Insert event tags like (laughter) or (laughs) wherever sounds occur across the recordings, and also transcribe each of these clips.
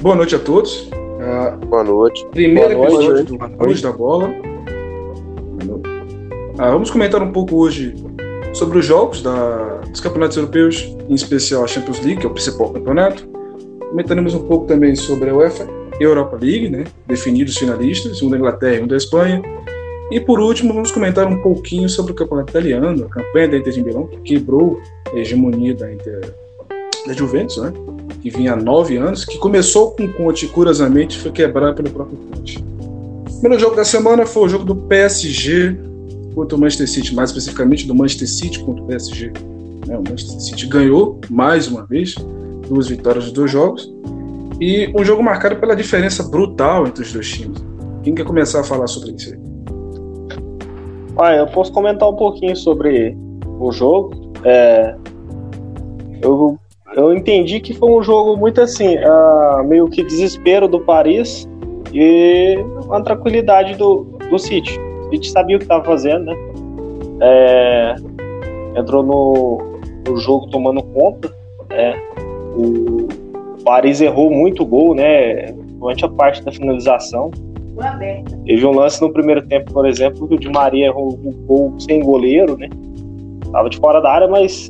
boa noite a todos. Uh, boa noite. Primeiro boa episódio noite. do Hoje da Bola. Uh, vamos comentar um pouco hoje sobre os jogos da, dos campeonatos europeus, em especial a Champions League, que é o principal campeonato. Comentaremos um pouco também sobre a UEFA Europa League, né, definidos os finalistas, um da Inglaterra e um da Espanha. E por último, vamos comentar um pouquinho sobre o campeonato italiano, a campanha da Inter de Milão, que quebrou a hegemonia da, Inter, da Juventus, né, que vinha há nove anos, que começou com Conte e curiosamente foi quebrado pelo próprio Conte. O primeiro jogo da semana foi o jogo do PSG contra o Manchester City, mais especificamente do Manchester City contra o PSG. Né, o Manchester City ganhou mais uma vez, duas vitórias nos dois jogos. E um jogo marcado pela diferença brutal entre os dois times. Quem quer começar a falar sobre isso aí? Ah, eu posso comentar um pouquinho sobre o jogo. É, eu, eu entendi que foi um jogo muito assim, uh, meio que desespero do Paris e uma tranquilidade do, do City. O City sabia o que estava fazendo, né? É, entrou no, no jogo tomando conta. Né? O Paris errou muito gol, né? Durante a parte da finalização. Teve um lance no primeiro tempo, por exemplo, que o Di Maria errou um gol sem goleiro, né? Tava de fora da área, mas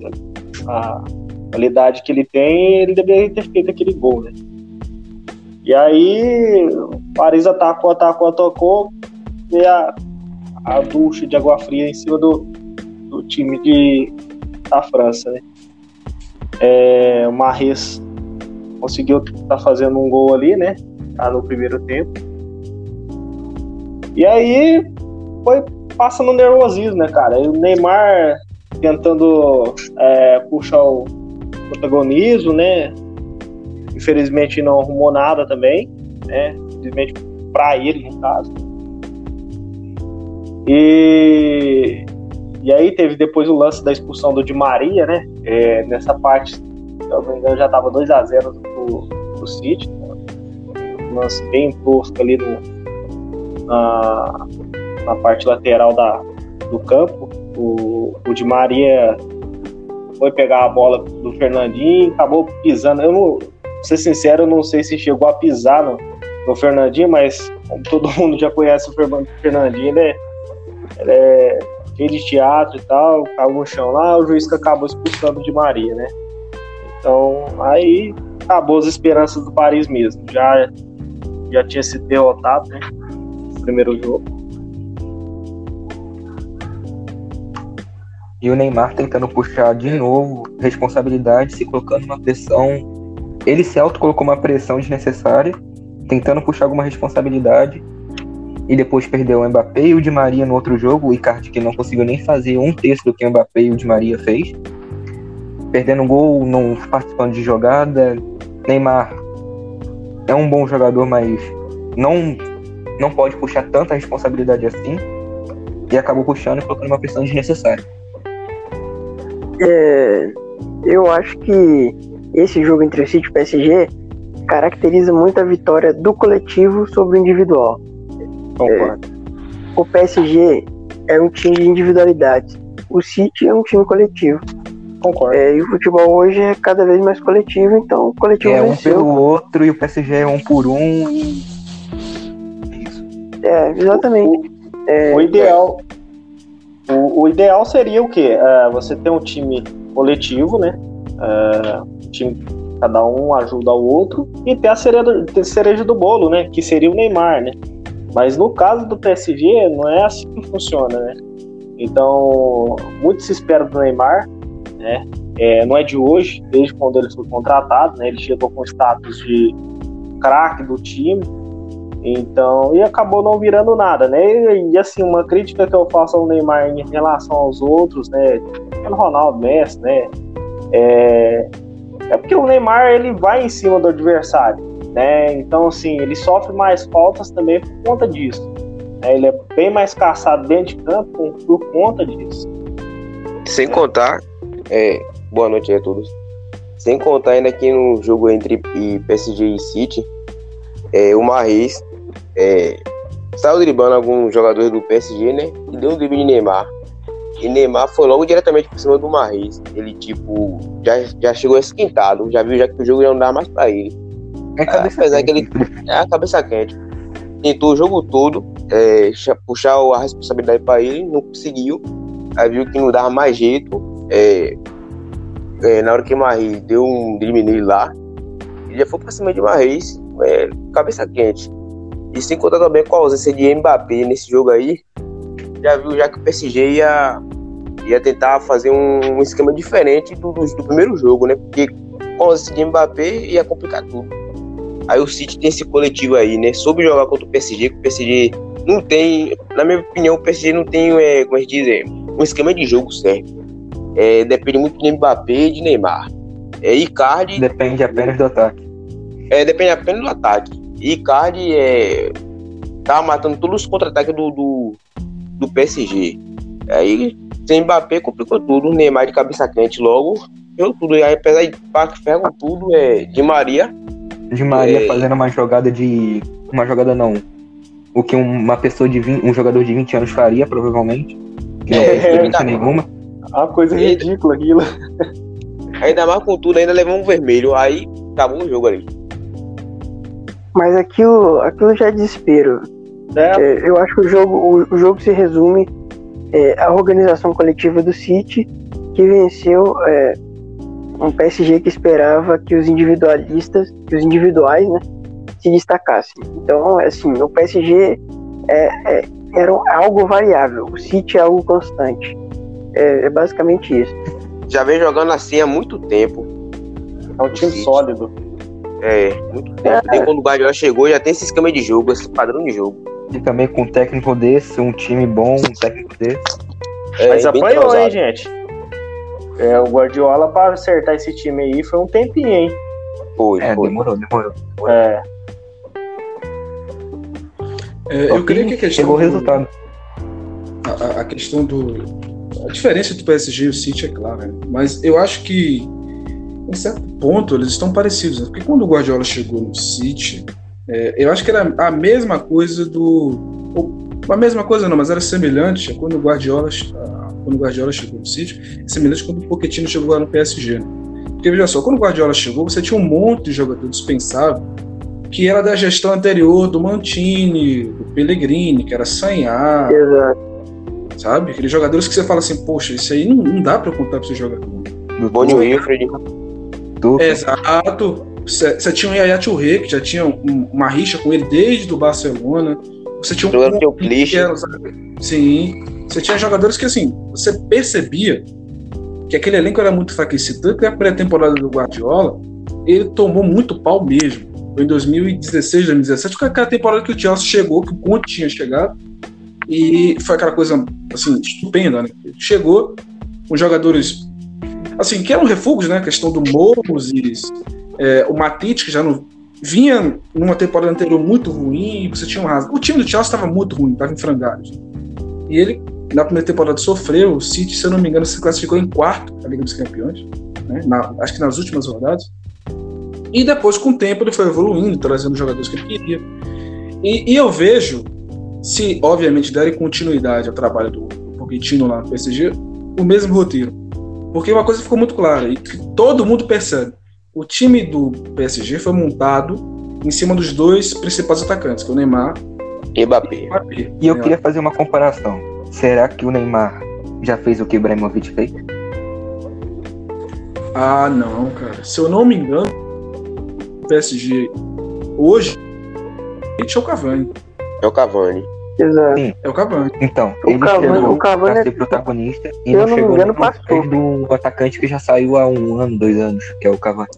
a qualidade que ele tem, ele deveria ter feito aquele gol, né? E aí, o Paris atacou, atacou, atacou, e a, a ducha de água fria em cima do, do time de, da França, né? É, o Marres conseguiu tá fazendo um gol ali, né? Tá no primeiro tempo. E aí foi passando nervosismo, né, cara? E o Neymar tentando é, puxar o protagonismo, né? Infelizmente não arrumou nada também, né? Infelizmente para ele, no caso. E, e aí teve depois o lance da expulsão do Di Maria, né? É, nessa parte se eu não me engano, já estava 2x0 pro, pro City. Um lance bem tosco ali no, na, na parte lateral da, do campo. O, o Di Maria foi pegar a bola do Fernandinho acabou pisando. Eu não, ser sincero, eu não sei se chegou a pisar no, no Fernandinho, mas como todo mundo já conhece o Fernandinho, ele é, ele é cheio de teatro e tal, caiu no chão lá, o juiz que acabou expulsando Di Maria, né? Então, aí acabou as esperanças do Paris mesmo. Já, já tinha sido derrotado, né? No primeiro jogo. E o Neymar tentando puxar de novo responsabilidade, se colocando uma pressão. Ele se auto-colocou uma pressão desnecessária, tentando puxar alguma responsabilidade. E depois perdeu o Mbappé e o Di Maria no outro jogo. O Icardi que não conseguiu nem fazer um terço do que o Mbappé e o Di Maria fez perdendo gol, não participando de jogada. Neymar é um bom jogador, mas não, não pode puxar tanta responsabilidade assim. E acabou puxando e colocando uma pressão desnecessária. É, eu acho que esse jogo entre o City e o PSG caracteriza muito a vitória do coletivo sobre o individual. Concordo. É, o PSG é um time de individualidade. O City é um time coletivo. Concordo. É, e o futebol hoje é cada vez mais coletivo, então o coletivo é venceu. um pelo outro e o PSG é um por um. E... É, exatamente. O, é, o ideal. O, o, ideal seria o quê? É, você ter um time coletivo, né? É, time, cada um ajuda o outro e ter a cereja, a cereja do bolo, né? Que seria o Neymar, né? Mas no caso do PSG, não é assim que funciona, né? Então, muito se espera do Neymar, né? É, não é de hoje, desde quando ele foi contratado, né? Ele chegou com status de craque do time, então e acabou não virando nada, né? E, e, assim uma crítica que eu faço ao Neymar em relação aos outros, né? Pelo Ronaldo, Messi, né? É, é porque o Neymar ele vai em cima do adversário, né? Então assim ele sofre mais faltas também por conta disso. Né? Ele é bem mais caçado dentro de campo por conta disso. Sem contar é, boa noite a todos. Sem contar ainda que no jogo entre PSG e City, é, o Marreis é, saiu driblando alguns jogadores do PSG, né? E deu um drible de Neymar. E Neymar foi logo diretamente por cima do Marreis. Ele, tipo, já, já chegou esquentado, já viu já que o jogo já não dá mais pra ele. É cabeça Apesar que quente. ele é a cabeça quente. Tentou o jogo todo é, puxar a responsabilidade para ele, não conseguiu. Aí viu que não dava mais jeito. é, é, na hora que Marri deu um drible nele lá, ele já foi pra cima de Marreis, é, cabeça quente. E sem contar também com a ausência de Mbappé nesse jogo aí, já viu já que o PSG ia, ia tentar fazer um, esquema diferente do, do, primeiro jogo, né? Porque com a ausência de Mbappé ia complicar tudo. Aí o City tem esse coletivo aí, né? Soube jogar contra o PSG, que o PSG não tem, na minha opinião, o PSG não tem, é, como a gente diz, é, um esquema de jogo certo. É, depende muito de Mbappé e de Neymar. É, Icardi Depende apenas do ataque. é, depende apenas do ataque. Icardi é, tá matando todos os contra-ataques do, do, do PSG. Aí, sem Mbappé, complicou tudo. Neymar de cabeça quente logo. Deu tudo. E aí, apesar de Pac ferro tudo, é, de Maria. De Maria É. fazendo uma jogada de. Uma jogada não. O que uma pessoa de 20, um jogador de 20 anos faria, provavelmente. Que não É, tem experiência é. nenhuma. Uma coisa ridícula aquilo. (laughs) Ainda mais com tudo, ainda levou um vermelho. Aí, acabou o jogo ali. Mas aquilo, aquilo já é desespero. É, É, eu acho que o jogo, o, o jogo se resume é, à organização coletiva do City, que venceu é, um PSG que esperava que os individualistas, que os individuais, né, se destacassem. Então, assim, o PSG é, é, era algo variável, o City é algo constante. É, é basicamente isso. Já vem jogando assim há muito tempo. é um time City. sólido. É, muito tempo. Desde quando o Guardiola chegou, já tem esse esquema de jogo, esse padrão de jogo. E também com um técnico desse, um time bom, um técnico desse. É, Mas apanhou, hein, gente? É, o Guardiola, para acertar esse time aí, foi um tempinho, hein? Foi, É, foi. demorou, demorou. É, É, eu creio que a questão. Chegou o do- resultado. a, a- a questão do. A diferença entre o PSG e o City é clara, né? mas eu acho que, em certo ponto, eles estão parecidos. Né? Porque quando o Guardiola chegou no City, é, eu acho que era a mesma coisa do. ou, a mesma coisa não, mas era semelhante a quando o Guardiola, a- quando o Guardiola chegou no City, semelhante quando o Pochettino chegou lá no PSG. né? Porque veja só, quando o Guardiola chegou, você tinha um monte de jogador dispensável que era da gestão anterior do Mantini, do Pellegrini, que era Sanhar, Exato. sabe? Aqueles jogadores que você fala assim, poxa, isso aí não, não dá pra contar pra esse jogador. Do Boni Wilfred. Exato. Você tinha o Yaya Touré, que já tinha um- uma rixa com ele desde o Barcelona. Você tinha um que era, sabe? Sim. Você tinha jogadores que, assim, você percebia que aquele elenco era muito enfraquecido. Tanto que a pré-temporada do Guardiola, ele tomou muito pau mesmo. Foi em 2016, 2017, foi aquela temporada que o Chelsea chegou, que o Conte tinha chegado. E foi aquela coisa, assim, estupenda, né? Chegou com jogadores, assim, que eram refugos, né? A questão do Moses, é, o Matite, que já não vinha numa temporada anterior muito ruim, você tinha um razão. O time do Chelsea estava muito ruim, estava em frangalhos. E ele, na primeira temporada, sofreu. O City, se eu não me engano, se classificou em quarto na Liga dos Campeões, né? Na- acho que nas últimas rodadas. E depois, com o tempo, ele foi evoluindo, trazendo os jogadores que ele queria. E, e eu vejo, se obviamente derem continuidade ao trabalho do, do Pochettino lá no PSG, o mesmo roteiro. Porque uma coisa ficou muito clara, e que todo mundo percebe. O time do PSG foi montado em cima dos dois principais atacantes, que é o Neymar E Mbappé. e o Mbappé. E eu né? queria fazer uma comparação. Será que o Neymar já fez o que o Ibrahimovic fez? Ah, não, cara. Se eu não me engano, o PSG hoje é o Cavani. É o Cavani. Exato. É o Cavani. Então, O ele Cavani- chegou o Cavani pra é- ser protagonista e não não chegou engano, nem passou. do atacante que já saiu há um ano, dois anos, que é o Cavani.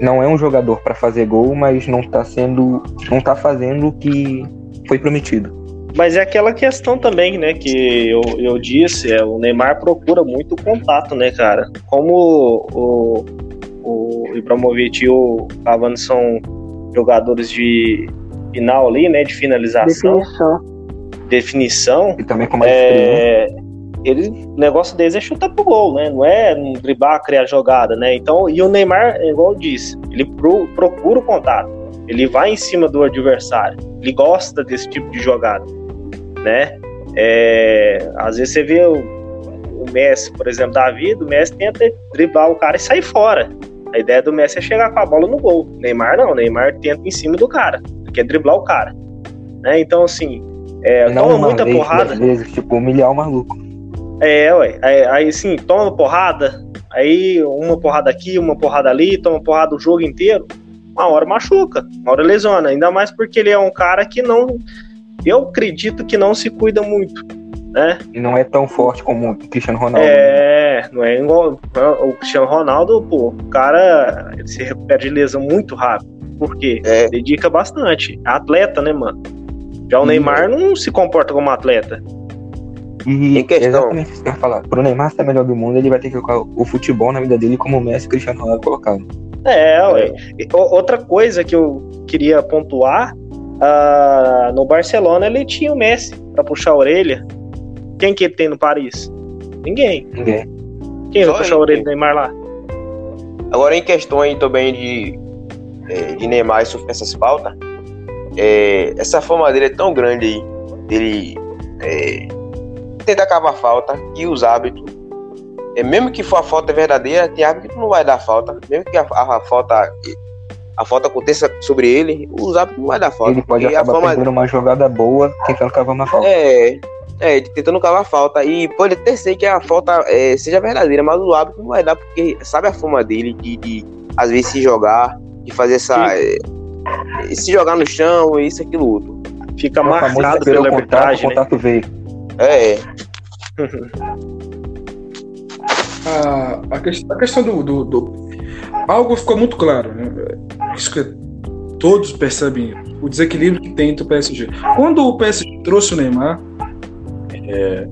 Não é um jogador pra fazer gol, mas não tá sendo, não tá fazendo o que foi prometido. Mas é aquela questão também, né, que eu, eu disse, é, o Neymar procura muito contato, né, cara? Como o, o Ibrahimovic e o Cavani são jogadores de final ali, né, de finalização, Definição. definição, E também com mais experiência. é, ele, o negócio deles é chutar pro gol, né? Não é driblar, criar jogada, né? Então, e o Neymar, é igual eu disse, ele pro- procura o contato. Ele vai em cima do adversário. Ele gosta desse tipo de jogada, né? É, às vezes você vê o, o Messi, por exemplo, da vida, o Messi tenta driblar o cara e sair fora. A ideia do Messi é chegar com a bola no gol. Neymar não, Neymar tenta em cima do cara, quer driblar o cara. Né? Então, assim, é, Não toma muita vez, porrada. vezes, tipo, humilhar o maluco. É, ué. Aí, aí sim, toma porrada, aí uma porrada aqui, uma porrada ali, toma porrada o jogo inteiro. Uma hora machuca, uma hora lesiona. Ainda mais porque ele é um cara que não. Eu acredito que não se cuida muito, né? E não é tão forte como o Cristiano Ronaldo. É, não é igual o Cristiano Ronaldo, pô, o cara ele se recupera de lesão muito rápido. Por quê? É. Dedica bastante. É atleta, né, mano? Já o E- Neymar não se comporta como atleta. E Em questão- exatamente isso que eu ia falar. Pro Neymar ser melhor do mundo, ele vai ter que colocar o futebol na vida dele como o Messi e o Cristiano Ronaldo colocaram. É, ué. O- Outra coisa que eu queria pontuar, ah, no Barcelona ele tinha o Messi pra puxar a orelha. Quem que ele tem no Paris? Ninguém. Ninguém. Quem Só vai puxar a ele orelha do Neymar lá? Agora, em questões também de, é, de Neymar e sofrer essas faltas, é, essa fama dele é tão grande aí, dele é, tentar acabar a falta, que os hábitos, é, mesmo que for a falta verdadeira, tem hábito que não vai dar falta, mesmo que a, a- a falta a falta aconteça sobre ele, os hábitos não vai dar falta. ele pode a acabar fama perdendo uma jogada boa tentando cavar uma falta. é, é, tentando cavar a falta. E pode até ser que a falta é, seja verdadeira, mas o hábito não vai dar, porque sabe a fama dele de, de às vezes se jogar, de fazer essa. é, se jogar no chão, isso, aquilo, outro. Fica o marcado pela o contato, o arbitragem, né? contato veio. É, (laughs) a, a, ques- a questão do, do, do- Algo ficou muito claro, né? Isso que todos percebem, o desequilíbrio que tem entre o PSG. Quando o PSG trouxe o Neymar, é,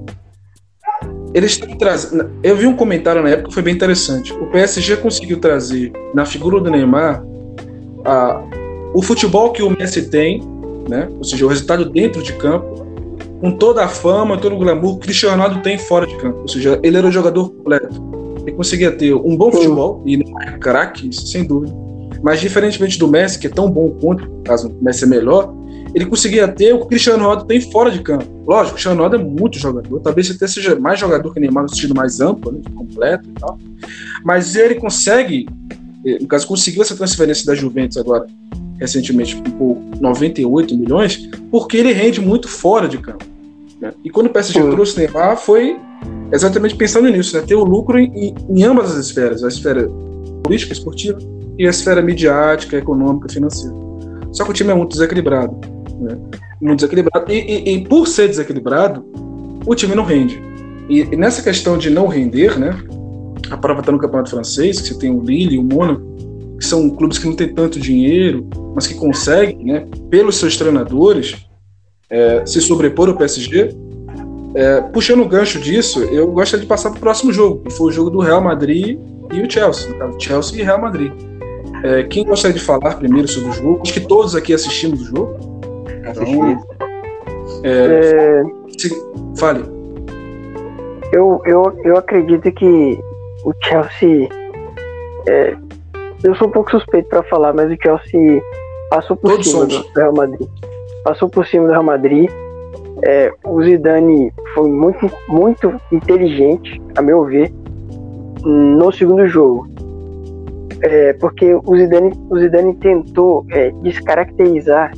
eles trazem. Eu vi um comentário na época que foi bem interessante. O PSG conseguiu trazer na figura do Neymar a, o futebol que o Messi tem, né? Ou seja, o resultado dentro de campo, com toda a fama, todo o glamour que o Cristiano Ronaldo tem fora de campo. Ou seja, ele era um jogador completo. Ele conseguia ter um bom futebol, e não é craque, isso, sem dúvida. Mas diferentemente do Messi, que é tão bom quanto, caso o Messi é melhor, ele conseguia ter o que o Cristiano Ronaldo tem fora de campo. Lógico, o Cristiano Ronaldo é muito jogador, talvez até seja mais jogador que o Neymar no sentido mais amplo, né, completo e tal. Mas ele consegue, no caso, conseguiu essa transferência da Juventus agora, recentemente, por 98 milhões, porque ele rende muito fora de campo. né? E quando o PSG Sim. trouxe o Neymar, foi exatamente pensando nisso, né? ter o lucro em, em ambas as esferas, a esfera política, esportiva, e a esfera midiática, econômica, financeira. Só que o time é muito desequilibrado. Né? Muito desequilibrado. E, e- e por ser desequilibrado, o time não rende. E nessa questão de não render, né? A prova está no Campeonato Francês, que você tem o Lille e o Mônaco, que são clubes que não têm tanto dinheiro, mas que conseguem, né, pelos seus treinadores, é, se sobrepor ao PSG. É, puxando o gancho disso, eu gostaria de passar para o próximo jogo, que foi o jogo do Real Madrid e o Chelsea. No caso, Chelsea e Real Madrid. É, quem gostaria de falar primeiro sobre o jogo? Acho que todos aqui assistimos o jogo. Assisti. É, Se- fale. eu, eu, eu acredito que o Chelsea. é, eu sou um pouco suspeito para falar, mas o Chelsea passou por Todos cima somos. do Real Madrid. Passou por cima do Real Madrid. É, o Zidane foi muito, muito inteligente, a meu ver, no segundo jogo. É, porque o Zidane, o Zidane tentou é, descaracterizar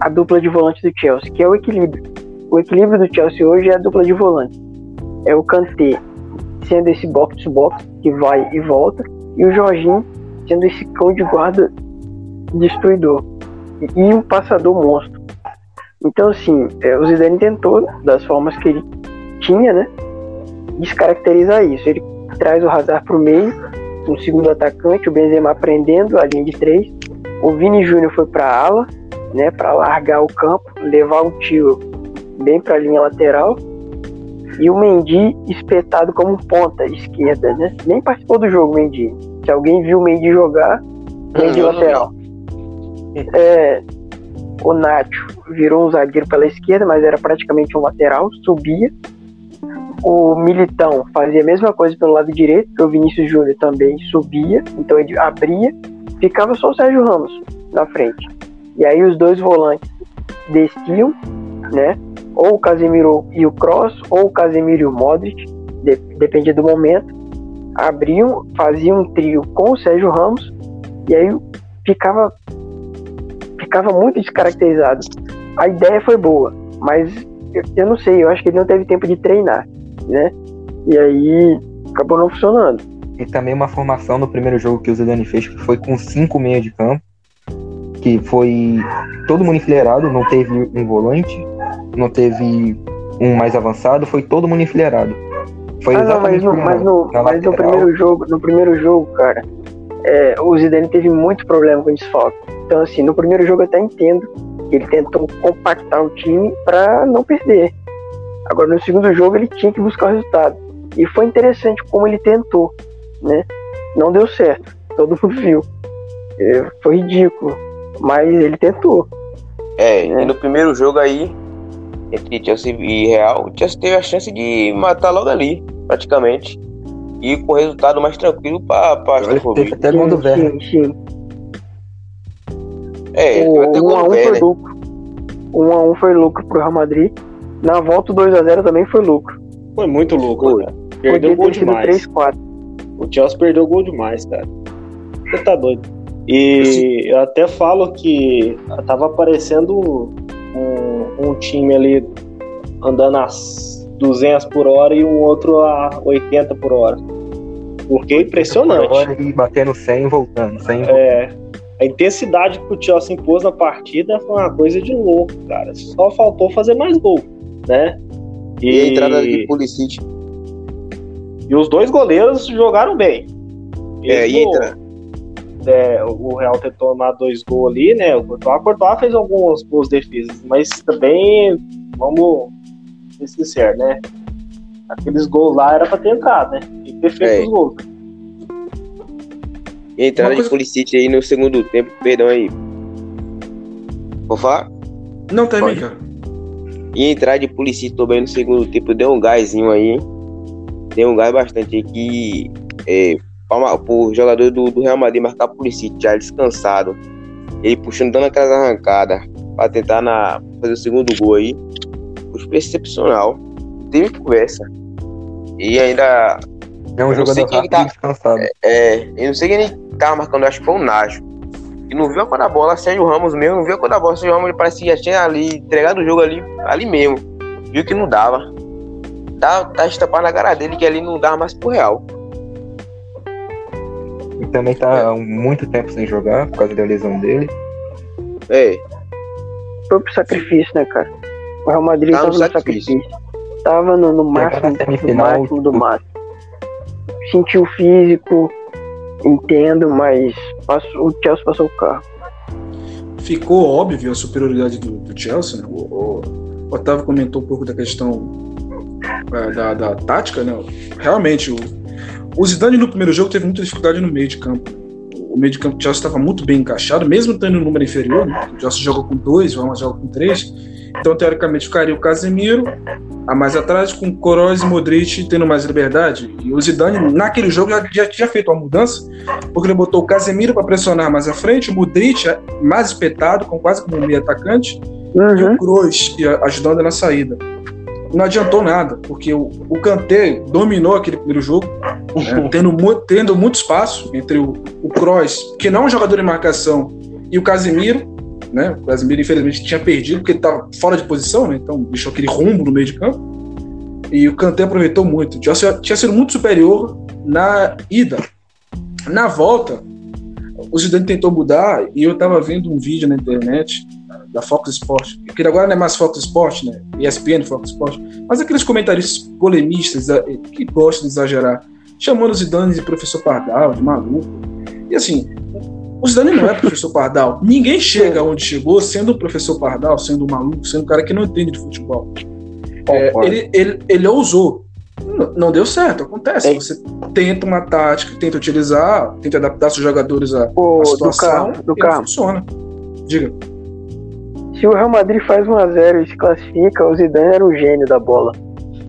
a dupla de volante do Chelsea, que é o equilíbrio. O equilíbrio do Chelsea hoje é a dupla de volante. É o Kanté sendo esse box-to-box que vai e volta, e o Jorginho sendo esse cão de guarda destruidor e, e um passador monstro. Então, assim, é, o Zidane tentou, das formas que ele tinha, né, descaracterizar isso. Ele traz o Hazard para o meio, um segundo atacante, o Benzema prendendo a linha de três, o Vini Júnior foi para ala, né, para largar o campo, levar o tio bem para a linha lateral, e o Mendy espetado como ponta esquerda, né? Nem participou do jogo, Mendy. Se alguém viu o Mendy jogar, Mendy não lateral. É, o Nacho virou um zagueiro pela esquerda, mas era praticamente um lateral, subia. O Militão fazia a mesma coisa pelo lado direito, porque o Vinícius Júnior também subia, então ele abria, ficava só o Sérgio Ramos na frente. E aí os dois volantes desciam, né? Ou o Casemiro e o Cross, ou o Casemiro e o Modric, de- dependia do momento. abriam, faziam um trio com o Sérgio Ramos e aí ficava ficava muito descaracterizado. A ideia foi boa, mas eu, eu não sei, eu acho que ele não teve tempo de treinar, né? E aí acabou não funcionando. E também uma formação no primeiro jogo que o Zidane fez, que foi com cinco meia de campo, que foi todo mundo enfileirado, não teve um volante, não teve um mais avançado, foi todo mundo enfileirado. Foi Ah, não, mas exatamente no, mas no, mas no primeiro jogo, no primeiro jogo, cara, é, o Zidane teve muito problema com desfalque. Então, assim, no primeiro jogo eu até entendo que ele tentou compactar o time pra não perder. Agora, no segundo jogo, ele tinha que buscar o resultado. E foi interessante como ele tentou, né? Não deu certo, todo mundo viu. É, foi ridículo, mas ele tentou. É, É. e no primeiro jogo aí, entre Chelsea e Real, o Chelsea teve a chance de matar logo ali, praticamente. E com resultado mais tranquilo para Aston teve até gol do Werner. Sim, sim. É, O 1 gol a do 1 foi Werner. lucro. 1 a 1 foi lucro pro Real Madrid. Na volta o 2 a 0 também foi lucro. Foi muito louco, Foi. cara. Perdeu Podia gol demais. 3 4. O Chelsea perdeu gol demais, cara. Você tá doido. E eu até falo que tava aparecendo um, um time ali andando a 200 por hora e um outro a 80 por hora. Porque é impressionante. E batendo 100 e voltando. 100 e É, a intensidade que o Chelsea impôs na partida foi uma coisa de louco, cara. Só faltou fazer mais gol, né? E a entrada de Pulisic. e os dois goleiros jogaram bem. É, e Mesmo, entra. É, o Real ter tomado dois gols ali, né? O Courtois, o Courtois fez algumas boas defesas, mas também, vamos ser sinceros, né? Aqueles gols lá era pra ter entrado, né? Tem que ter feito É. os gols. E a entrada Uma coisa- de Pulisic aí no segundo tempo, perdão aí. Vou falar? Não, termine, Pode. cara. E a entrada de Pulisic também no segundo tempo deu um gásinho aí. Deu um gás bastante aí que é, para o jogador do, do Real Madrid marcar Pulisic já descansado. Ele puxando, dando aquelas arrancadas para tentar na, fazer o segundo gol aí. Foi excepcional. Teve conversa. E ainda É um Eu jogador rápido tá- descansado. É, eu não sei quem ele tava marcando, acho que foi o Nacho. E não viu a cor da bola, Sérgio Ramos mesmo, não viu a cor da bola. Sérgio Ramos ele parece que já tinha ali entregado o jogo ali, ali mesmo. Viu que não dava. Tá, tá estampado na cara dele que ali não dava mais pro Real. E também tá há muito tempo sem jogar por causa da lesão dele. É, Foi pro sacrifício, né, cara? O Real Madrid Tá no tava no sacrifício. sacrifício. Tava no, no máximo, semifinal, máximo do máximo. Sentiu o físico, entendo, mas passou, o Chelsea passou o carro. Ficou óbvio a superioridade do, do Chelsea, né? O, o Otávio comentou um pouco da questão é, da, da tática, né? Realmente, o, o Zidane no primeiro jogo teve muita dificuldade no meio de campo. O meio de campo do Chelsea estava muito bem encaixado, mesmo tendo um número inferior, né? O Chelsea joga com dois, o Madrid joga com três. Então, teoricamente, ficaria o Casemiro a mais atrás, com Kroos e Modric tendo mais liberdade. E o Zidane, naquele jogo, já, já tinha feito uma mudança, porque ele botou o Casemiro para pressionar mais à frente, o Modric mais espetado, com quase como um meio atacante, e Uhum. o Kroos ia ajudando na saída. Não adiantou nada, porque o, o Kanté dominou aquele primeiro jogo, né, (laughs) tendo, mu- tendo muito espaço entre o, o Kroos, que não é um jogador de marcação, e o Casemiro. Né? O Casemiro, infelizmente, tinha perdido, porque ele estava fora de posição, né? então deixou aquele rumbo no meio de campo. E o Kanté aproveitou muito. Tinha, tinha sido muito superior na ida. Na volta, o Zidane tentou mudar e eu estava vendo um vídeo na internet da Fox Sport, que agora não é mais Fox Sport, né? ESPN Fox Sport, mas aqueles comentaristas polemistas eh, que gostam de exagerar, chamando o Zidane de professor Pardal, de maluco. E assim, o Zidane não é professor Pardal. Ninguém chega onde chegou sendo um professor Pardal, sendo um maluco, sendo um cara que não entende de futebol. É, ele, ele, ele ousou. Não deu certo, acontece. É. Você tenta uma tática, tenta utilizar, tenta adaptar seus jogadores à, à do situação, carro, do e não carro. funciona. Diga. Se o Real Madrid faz 1x0 e se classifica, o Zidane era o gênio da bola.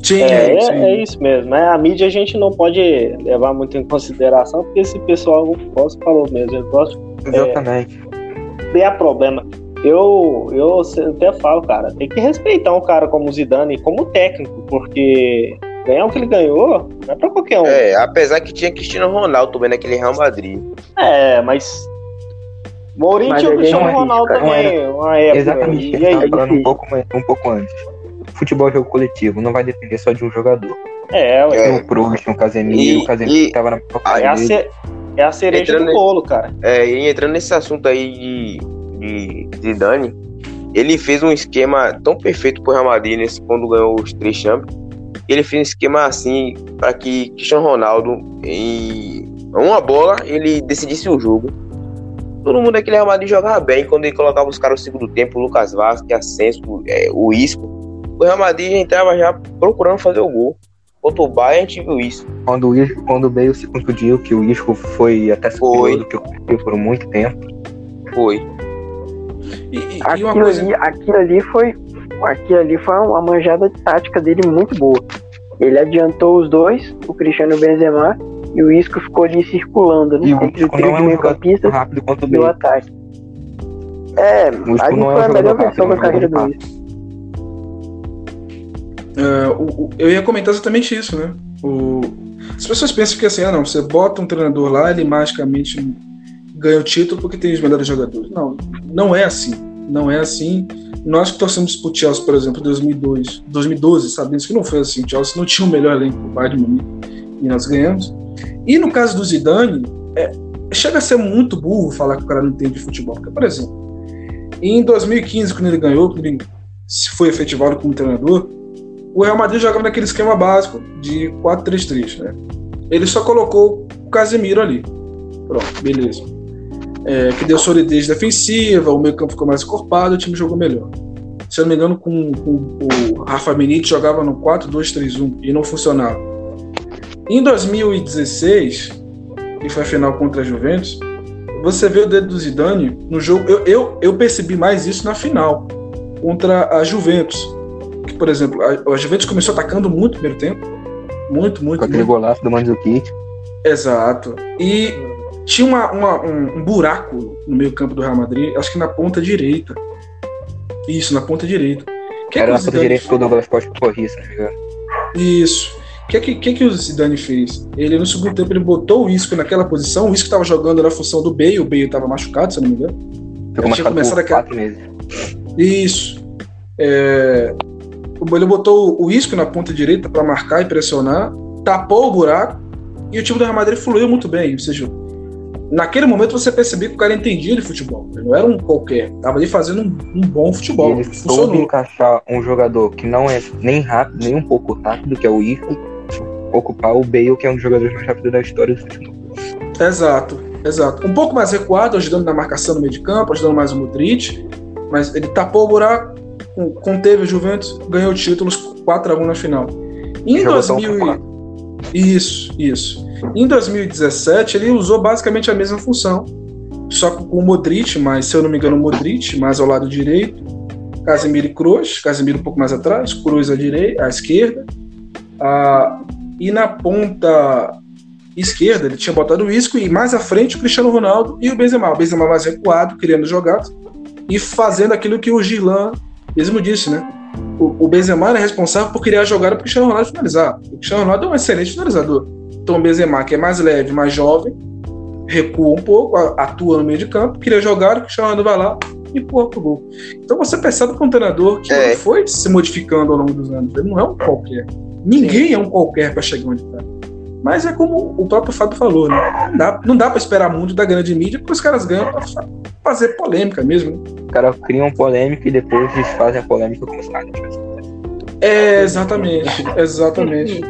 Sim, É, é, sim. é isso mesmo. né? A mídia a gente não pode levar muito em consideração, porque esse pessoal, como você falou mesmo, eles gostam Exatamente. de criar problema. Eu, eu até falo, cara, tem que respeitar um cara como o Zidane como técnico, porque ganhar o que ele ganhou, não é pra qualquer um. É, apesar que tinha Cristiano Ronaldo também naquele Real Madrid. É, mas. Mourinho tinha o Cristiano não é Ronaldo também, uma época. Exatamente, E aí, estava falando um pouco, mais- um pouco antes. Futebol é jogo coletivo, não vai depender só de um jogador. é, ué. É. Tem o Proust, o Casemiro, E- o Casemiro e- que tava na Copa É a, ce- é a cereja Entrando do bolo, cara. É, e entrando nesse assunto aí de, de Zidane, ele fez um esquema tão perfeito pro Real Madrid nesse, quando ganhou os três Champions. Ele fez um esquema assim para que Cristiano Ronaldo, em uma bola, ele decidisse o jogo. Todo mundo daquele Real Madrid jogava bem quando ele colocava os caras no segundo tempo, o Lucas Vasquez, Ascenso, é, o Isco. O Real Madrid já entrava já procurando fazer o gol. Contra o Bayern, a gente viu isso. Quando o, Isco, quando o Bale se contundiu, que o Isco foi até superior Foi. do que o Bale por muito tempo. Foi. E, e- e Aquilo, uma coisa. ali, aquilo ali foi. Aquilo ali foi uma manjada tática dele muito boa. Ele adiantou os dois, o Cristiano e o Benzema, e o Isco ficou ali circulando, né? E o Entre o Isco trio não de é um jogador meio-campistas rápido quanto o e o ataque. É, O ali não é foi um a melhor versão da é carreira do Isco. É, o- o- eu ia comentar exatamente isso, né? O- as pessoas pensam que assim, ah não, você bota um treinador lá, ele magicamente ganha o título porque tem os melhores jogadores. Não, não é assim. Não é assim. Nós que torcemos pro Chelsea, por exemplo, em 2002, 2012, sabemos que não foi assim. O Chelsea não tinha o melhor elenco do Bayern de Munique e nós ganhamos. E no caso do Zidane, é, chega a ser muito burro falar que o cara não entende de futebol. Porque, por exemplo, em 2015, quando ele ganhou, quando ele foi efetivado como treinador, o Real Madrid jogava naquele esquema básico de 4-3-3, né? Ele só colocou o Casemiro ali. Pronto, beleza. É, que deu solidez defensiva, o meio campo ficou mais encorpado, o time jogou melhor. Se eu não me engano, com, com o Rafa Benítez jogava no 4-2-3-1 e não funcionava. Em 2016, que foi a final contra a Juventus, você vê o dedo do Zidane no jogo. Eu, eu, eu percebi mais isso na final, contra a Juventus que, por exemplo, a, a Juventus começou atacando muito no primeiro tempo. Muito, muito, Com aquele muito. golaço do Mandzukic. Exato. E tinha uma, uma- um, um buraco no meio campo do Real Madrid, acho que na ponta direita. Isso, na ponta direita. Que Era na ponta direita que o Douglas Costa corria, se não me engano. Isso. O que, que, que, o Zidane fez? Ele, no segundo tempo, ele botou o Isco naquela posição. O Isco estava jogando na função do Bale, o Bale estava machucado, se eu não me engano. Ficou tinha machucado começado por quatro meses. Isso. É, Ele botou o Isco na ponta direita para marcar e pressionar, tapou o buraco e o time do Real Madrid fluiu muito bem. Ou seja, naquele momento você percebia que o cara entendia de futebol. Ele não era um qualquer, tava ali fazendo um, um bom E futebol. ele soube encaixar um jogador que não é nem rápido, nem um pouco rápido, que é o Isco, ocupar o Bale, que é um dos jogadores mais rápidos da história do futebol. Exato, exato. Um pouco mais recuado, ajudando na marcação no meio de campo, ajudando mais o Modric, mas ele tapou o buraco, con- conteve o Juventus, ganhou títulos 4x1 na final. Em Jogou tão 2000 e- ocupado. Isso, isso. Em 2017, ele usou basicamente a mesma função, só com o Modric, mas se eu não me engano, o Modric mais ao lado direito, Casemiro e Kroos, Casemiro um pouco mais atrás, Kroos à direita, à esquerda, ah, e na ponta esquerda ele tinha botado o Isco e mais à frente o Cristiano Ronaldo e o Benzema, o Benzema mais recuado, criando jogadas e fazendo aquilo que o Gilan mesmo disse, né? O, o Benzema era responsável por criar a jogada para o Cristiano Ronaldo finalizar. O Cristiano Ronaldo é um excelente finalizador. Então o Benzema, que é mais leve, mais jovem, recua um pouco, atua no meio de campo, cria a jogada, o Cristiano Ronaldo vai lá e empurra pro gol. Então você percebe que é um treinador que É. foi se modificando ao longo dos anos. Ele não é um qualquer. Ninguém é um qualquer para chegar onde está. Mas é como o próprio Fábio falou, né? Não dá, não dá para esperar muito da grande mídia, porque os caras ganham para fazer polêmica mesmo. Né? Os caras criam polêmica e depois desfazem a polêmica como se nada tivesse. É, exatamente, exatamente.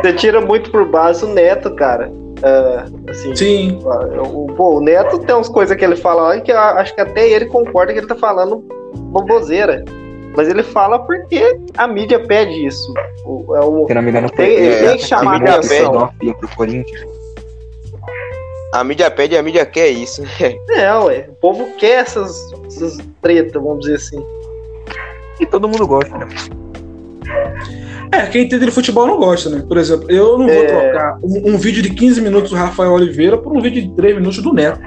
Você tira muito por base o Neto, cara. É, assim, Sim, o, pô, o Neto tem umas coisas que ele fala lá que eu acho que até ele concorda que ele tá falando boboseira. Mas ele fala porque a mídia pede isso. O, é o, Se não me engano, foi Tem- ele tem que chamar a mídia atenção. Ia pro Corinthians. A mídia pede e a mídia quer isso. (laughs) É, ué. O povo quer essas, essas tretas, vamos dizer assim. E todo mundo gosta, né? É, quem entende de futebol não gosta, né? Por exemplo, eu não vou É. trocar um, um vídeo de 15 minutos do Rafael Oliveira por um vídeo de 3 minutos do Neto.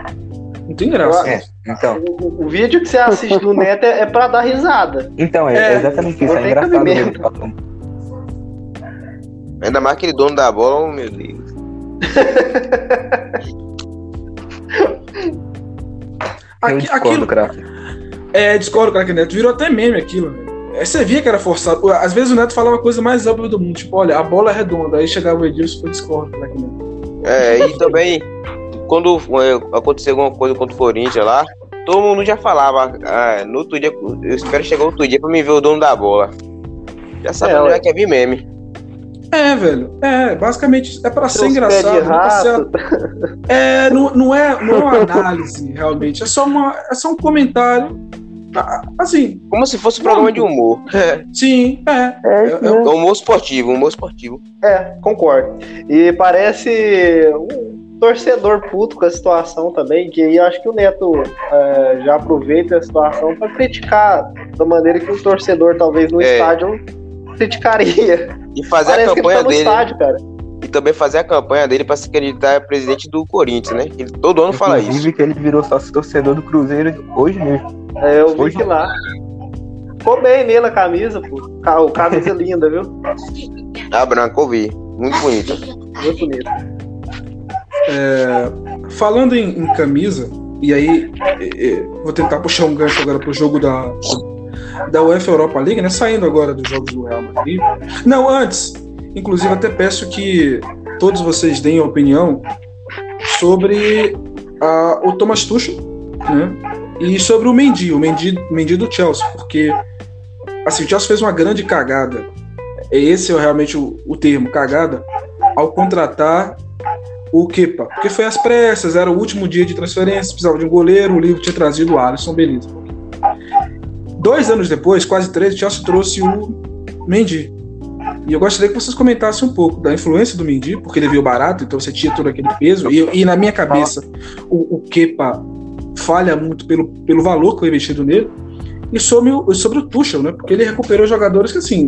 Não tem graça. É, então. O, o- vídeo que você assiste do Neto é, é pra dar risada. Então, é, É, exatamente isso. É engraçado mesmo. Ainda mais aquele dono da bola, oh, meu Deus. (laughs) Eu Aqui- discordo, aquilo, craque. é, discordo, craque Neto. Virou até meme aquilo, velho. É, Você via que era forçado. Às vezes o Neto falava a coisa mais óbvia do mundo. Tipo, olha, a bola é redonda. Aí chegava o Edilson e foi discordo, craque Neto. É, e também, quando é, aconteceu alguma coisa contra o Corinthians lá, todo mundo já falava, ah, no outro dia, eu espero chegar outro dia pra me ver o dono da bola. Já sabia É, ué. que é vir meme. É, velho. É, basicamente é pra ser engraçado. não pra ser- rato. (laughs) É, não, não é, não é uma análise, realmente. É só, uma, é só um comentário. Ah, Assim, Como se fosse um programa de humor. sim, é. É, É- né? É humor esportivo, humor esportivo. É, concordo. E parece um torcedor puto com a situação também, que aí eu acho que o Neto é, já aproveita a situação para criticar da maneira que um torcedor, talvez no É. estádio, criticaria. E fazer Parece a ele campanha tá no dele. estádio, cara. E também fazer a campanha dele pra se candidatar a presidente do Corinthians, né? Ele todo ano fala isso. Inclusive que ele virou sócio torcedor do Cruzeiro hoje mesmo. É, eu vi Hoje- que lá. Ficou bem nele a camisa, pô. Camisa (laughs) linda, viu? A branca, eu vi. Muito bonita. Muito bonito. Falando em, em camisa, e aí é, é, vou tentar puxar um gancho agora pro jogo da, da UEFA Europa League, né? Saindo agora dos jogos do Real Madrid. Não, antes, inclusive até peço que todos vocês deem opinião sobre a- o Thomas Tuchel, né? E sobre o Mendy, o Mendy, Mendy do Chelsea, porque assim, o Chelsea fez uma grande cagada. Esse é realmente o, o termo, cagada, ao contratar o Kepa. Porque foi às pressas, era o último dia de transferência, precisava de um goleiro, o livro tinha trazido o Alisson, beleza. Dois anos depois, quase três, o Chelsea trouxe o Mendy. E eu gostaria que vocês comentassem um pouco da influência do Mendy, porque ele veio barato, então você tinha todo aquele peso. E, e na minha cabeça, o, o Kepa falha muito pelo, pelo valor que foi investido nele. E sobre o, sobre o Tuchel, né? Porque ele recuperou jogadores que, assim,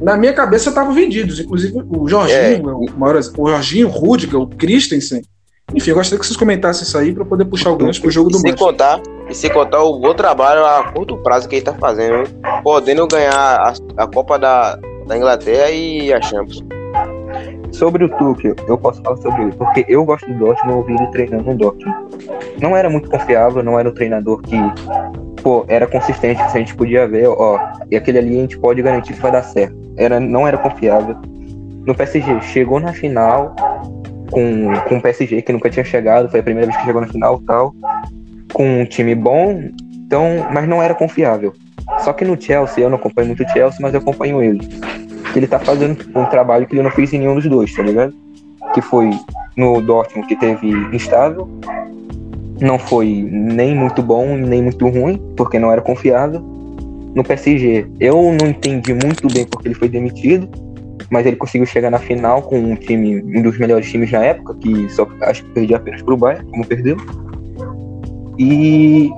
na minha cabeça estavam vendidos. Inclusive o Jorginho, o, maior, o Jorginho, o Rudiger, o Christensen. Enfim, eu gostaria que vocês comentassem isso aí para poder puxar o gancho pro jogo E do Manchester. contar, e sem contar o bom trabalho a curto prazo que ele tá fazendo, podendo ganhar a, a Copa da, da Inglaterra e a Champions. Sobre o Tuchel, eu posso falar sobre ele, porque eu gosto do Dortmund, eu ouvi ele treinando no Dortmund. Não era muito confiável, não era um treinador que, pô, era consistente, a gente podia ver, ó, e aquele ali a gente pode garantir que vai dar certo. Era, não era confiável. No PSG, chegou na final com, com o PSG, que nunca tinha chegado, foi a primeira vez que chegou na final tal, com um time bom, então, mas não era confiável. Só que no Chelsea, eu não acompanho muito o Chelsea, mas eu acompanho ele ele tá fazendo um trabalho que ele não fez em nenhum dos dois, tá ligado? Que foi no Dortmund que teve instável, não foi nem muito bom nem muito ruim, porque não era confiável. No PSG, eu não entendi muito bem porque ele foi demitido, mas ele conseguiu chegar na final com um time, um dos melhores times na época, que só acho que perdia apenas pro Bayern, como perdeu. E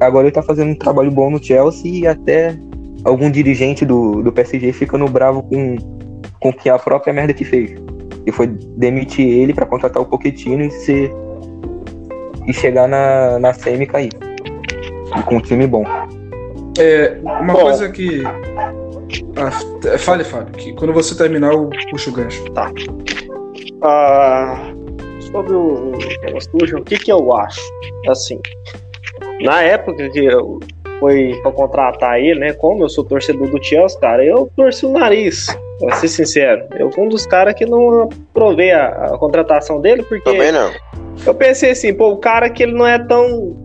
agora ele tá fazendo um trabalho bom no Chelsea e até algum dirigente do, do PSG ficando bravo com, com que a própria merda que fez. E foi demitir ele para contratar o Pochettino e ser e chegar na, na semi e cair. E com um time bom. É, uma Bom. coisa que. Ah, f- fale, Fábio, que quando você terminar, eu puxo o gancho. Ah, sobre o Tuchel, o que, que eu acho? Assim, na época que eu foi pra contratar ele, né? Como eu sou torcedor do Chelsea, cara, eu torci o nariz, pra ser sincero. Eu fui um dos caras que não aprovei a, a contratação dele, porque Também não. eu pensei assim, pô, o cara que ele não é tão.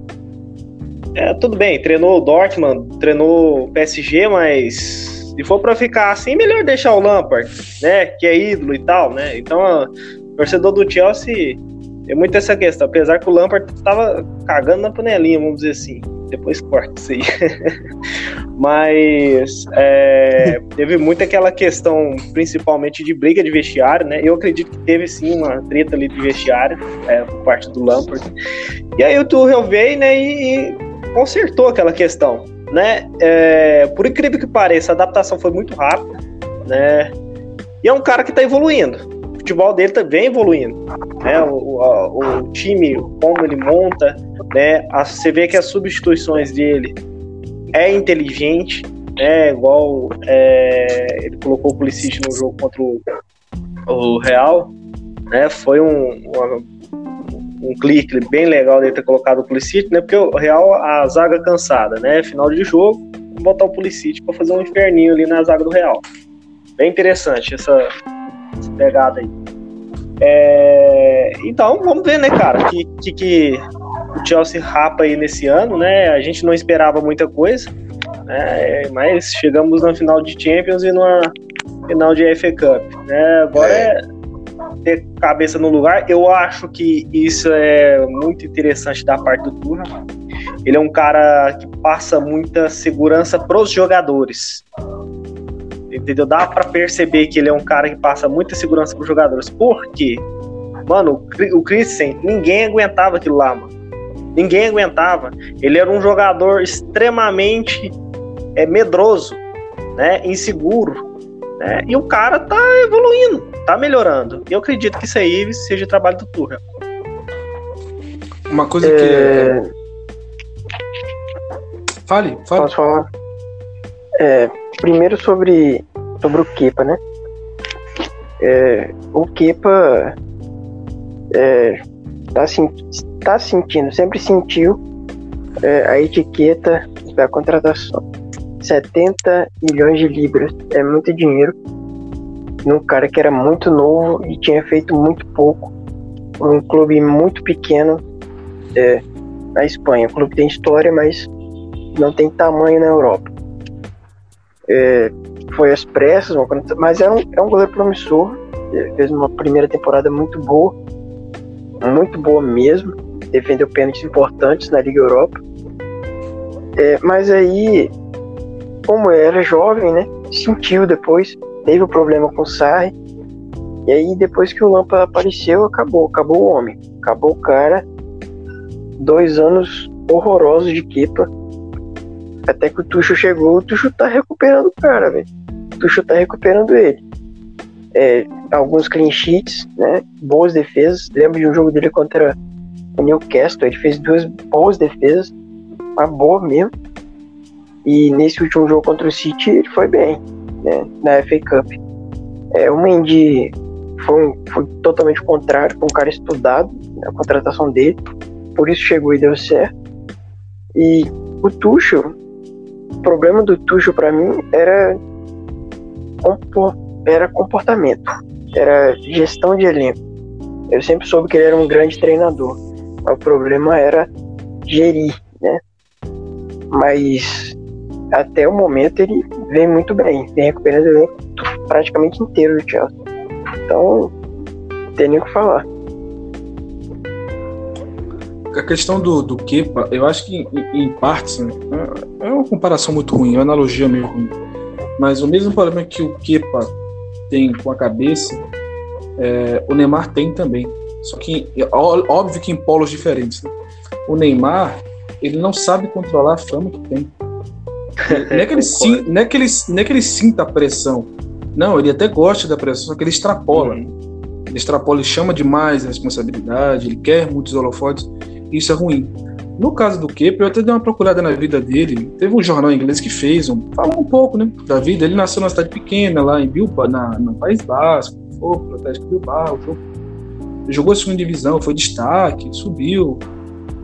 É, tudo bem, treinou o Dortmund, treinou o PSG, mas se for pra ficar assim, melhor deixar o Lampard, né? Que é ídolo e tal, né? Então, torcedor do Chelsea tem muito essa questão, apesar que o Lampard tava cagando na panelinha, vamos dizer assim. Depois corta isso aí. (laughs) Mas é, teve muito aquela questão, principalmente de briga de vestiário, né? Eu acredito que teve sim uma treta ali de vestiário é, por parte do Lampard. E aí o Tuchel veio, né, e, e consertou aquela questão, né? É, por incrível que pareça, a adaptação foi muito rápida, né? E é um cara que tá evoluindo. Futebol dele tá bem evoluindo, né? O, o, o time, como ele monta, né? Você vê que as substituições dele é inteligente, né? Igual é, ele colocou o Pulisic no jogo contra o o Real, né? Foi um, uma, um clique bem legal de ter colocado o Pulisic, né? Porque o Real, a zaga cansada, né? Final de jogo, botar o Pulisic para fazer um inferninho ali na zaga do Real. Bem interessante essa, essa pegada aí. É, então, vamos ver, né, cara, que, que, que, o Chelsea rapa aí nesse ano, né? A gente não esperava muita coisa, né? Mas chegamos na final de Champions e numa final de FA Cup, né? Agora é, é ter cabeça no lugar. Eu acho que isso é muito interessante da parte do Turra. Ele é um cara que passa muita segurança para os jogadores. Entendeu? Dá para perceber que ele é um cara que passa muita segurança para os jogadores. Por quê? Mano, o Christian, ninguém aguentava aquilo lá, mano. Ninguém aguentava. Ele era um jogador extremamente é, medroso, né? inseguro. Né? E o cara tá evoluindo, tá melhorando. E eu acredito que isso aí seja trabalho do Tuchel. Uma coisa é... que. Fale, fale. Posso falar? É, primeiro sobre, sobre o Kepa, né? É, o Kepa é, tá, tá sentindo, sempre sentiu é, a etiqueta da contratação. 70 milhões de libras é muito dinheiro num cara que era muito novo e tinha feito muito pouco um clube muito pequeno é, na Espanha. O clube tem história, mas não tem tamanho na Europa. É, foi às pressas, mas é um, é um goleiro promissor. Fez uma primeira temporada muito boa, muito boa mesmo. Defendeu pênaltis importantes na Liga Europa. É, mas aí como era jovem, né? Sentiu depois, teve o um problema com o Sarri. E aí, depois que o Lampa apareceu, acabou. Acabou o homem. Acabou o cara. Dois anos horrorosos de Kepa. Até que o Tucho chegou, o Tucho tá recuperando o cara, velho. O Tucho tá recuperando ele. É, alguns clean sheets, né? Boas defesas. Lembro de um jogo dele contra o Newcastle. Ele fez duas boas defesas. Uma boa mesmo. E nesse último jogo contra o City ele foi bem, né, na FA Cup. É, o Mendy foi, um, foi totalmente contrário, foi um cara estudado na contratação dele, por isso chegou e deu certo. E o Tuchel, o problema do Tuchel para mim era, era comportamento, era gestão de elenco. Eu sempre soube que ele era um grande treinador, mas o problema era gerir, né? Mas até o momento ele vem muito bem, vem recuperando o elenco praticamente inteiro do Chelsea. Então, não tem nem o que falar. A questão do, do Kepa, eu acho que em, em partes né, é uma comparação muito ruim, é uma analogia meio ruim. Mas o mesmo problema que o Kepa tem com a cabeça, é, o Neymar tem também. Só que óbvio que em polos diferentes. Né? O Neymar, ele não sabe controlar a fama que tem. (laughs) Não é, que ele, sim, não, é que ele, não é que ele sinta a pressão. Não, ele até gosta da pressão, só que ele extrapola. Uhum. Ele extrapola, ele chama demais a responsabilidade, ele quer muitos holofotes. Isso é ruim. No caso do Kepa, eu até dei uma procurada na vida dele. Teve um jornal inglês que fez, um, falou um pouco né, da vida. Ele nasceu numa cidade pequena, lá em Bilbao, na, no País Basco, foi pro Atlético Bilbao, foi, jogou a segunda divisão, foi destaque, subiu.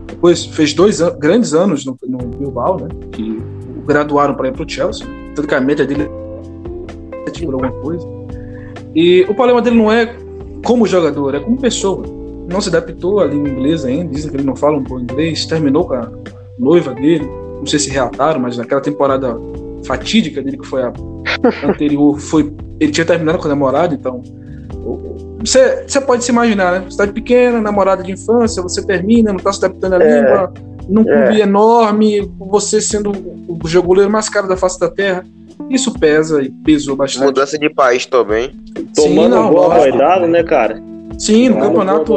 Depois fez dois an grandes anos no, no Bilbao, né, que graduaram para ir para o Chelsea, tanto que a média dele é tipo alguma coisa. E o problema dele não é como jogador, é como pessoa. Não se adaptou à língua inglesa ainda, dizem que ele não fala um bom inglês, terminou com a noiva dele, não sei se reataram, mas naquela temporada fatídica dele, que foi a anterior, (laughs) foi, ele tinha terminado com a namorada, então você, você pode se imaginar, né? Cidade pequena, namorada de infância, você termina, não está se adaptando à é. língua, num clube é. enorme, você sendo o goleiro mais caro da face da terra. Isso pesa e pesou bastante. Mudança de país também. Tomando Sim, não, boa boidada, né, cara? Sim, no campeonato.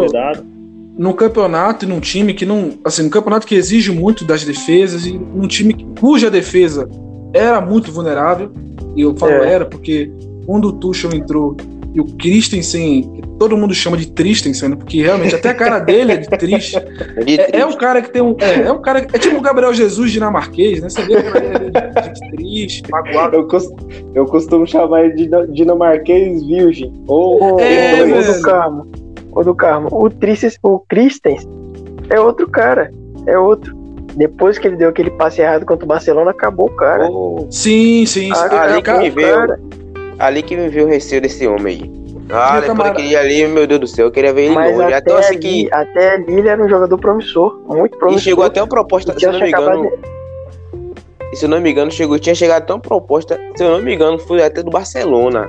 No campeonato e num time que não. Assim, no campeonato que exige muito das defesas e num time cuja defesa era muito vulnerável. E eu falo é. era porque quando o Tuchel entrou e o Christensen, todo mundo chama de Tristens, né? porque realmente até a cara dele é de triste. (laughs) De É, é um cara que tem um. É, é um cara. É tipo o Gabriel Jesus dinamarquês, né? Você vê é de, de triste, magoado. Eu, cos- eu costumo chamar ele de dina- dinamarquês virgem. Ou É, o velho. do Carmo. O do Carmo. O Tristes, o Christens é outro cara. É outro. Depois que ele deu aquele passe errado contra o Barcelona, acabou o cara. ou- Sim, sim. sim. Ah, ali É, que me veio. Ali que me viu o receio desse homem aí. Ah, camarada- daquele dia ali, meu Deus do céu, eu queria ver ele Mas longe. até Até eu achei ali, que. até ali ele era um jogador promissor. Muito E promissor. chegou até uma proposta, se eu não me engano. Se eu não me engano, chegou, tinha chegado até uma proposta, se eu não me engano, foi até do Barcelona.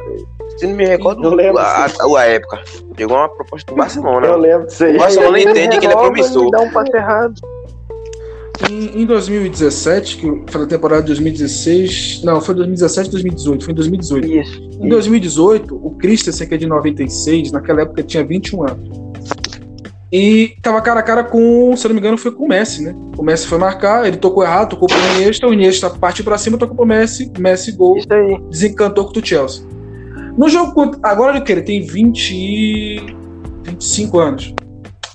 Se não me recordo Eu lembro, a, a, a época. Chegou uma proposta do Barcelona. Eu lembro disso aí. O Barcelona entende que ele é promissor. e dá um passe errado. Em, em 2017, que foi na temporada de 2016. Não, foi 2017 2018. Foi em 2018. Isso. Em 2018, o Christensen, que é de 96, naquela época tinha 21 anos. E tava cara a cara com, se não me engano, foi com o Messi, né? O Messi foi marcar, ele tocou errado, tocou pro Iniesta, o Iniesta partiu pra cima, tocou pro Messi, Messi gol, Isso aí. desencantou contra o Chelsea. No jogo agora ele o quê? Ele tem 20 e- 25 anos.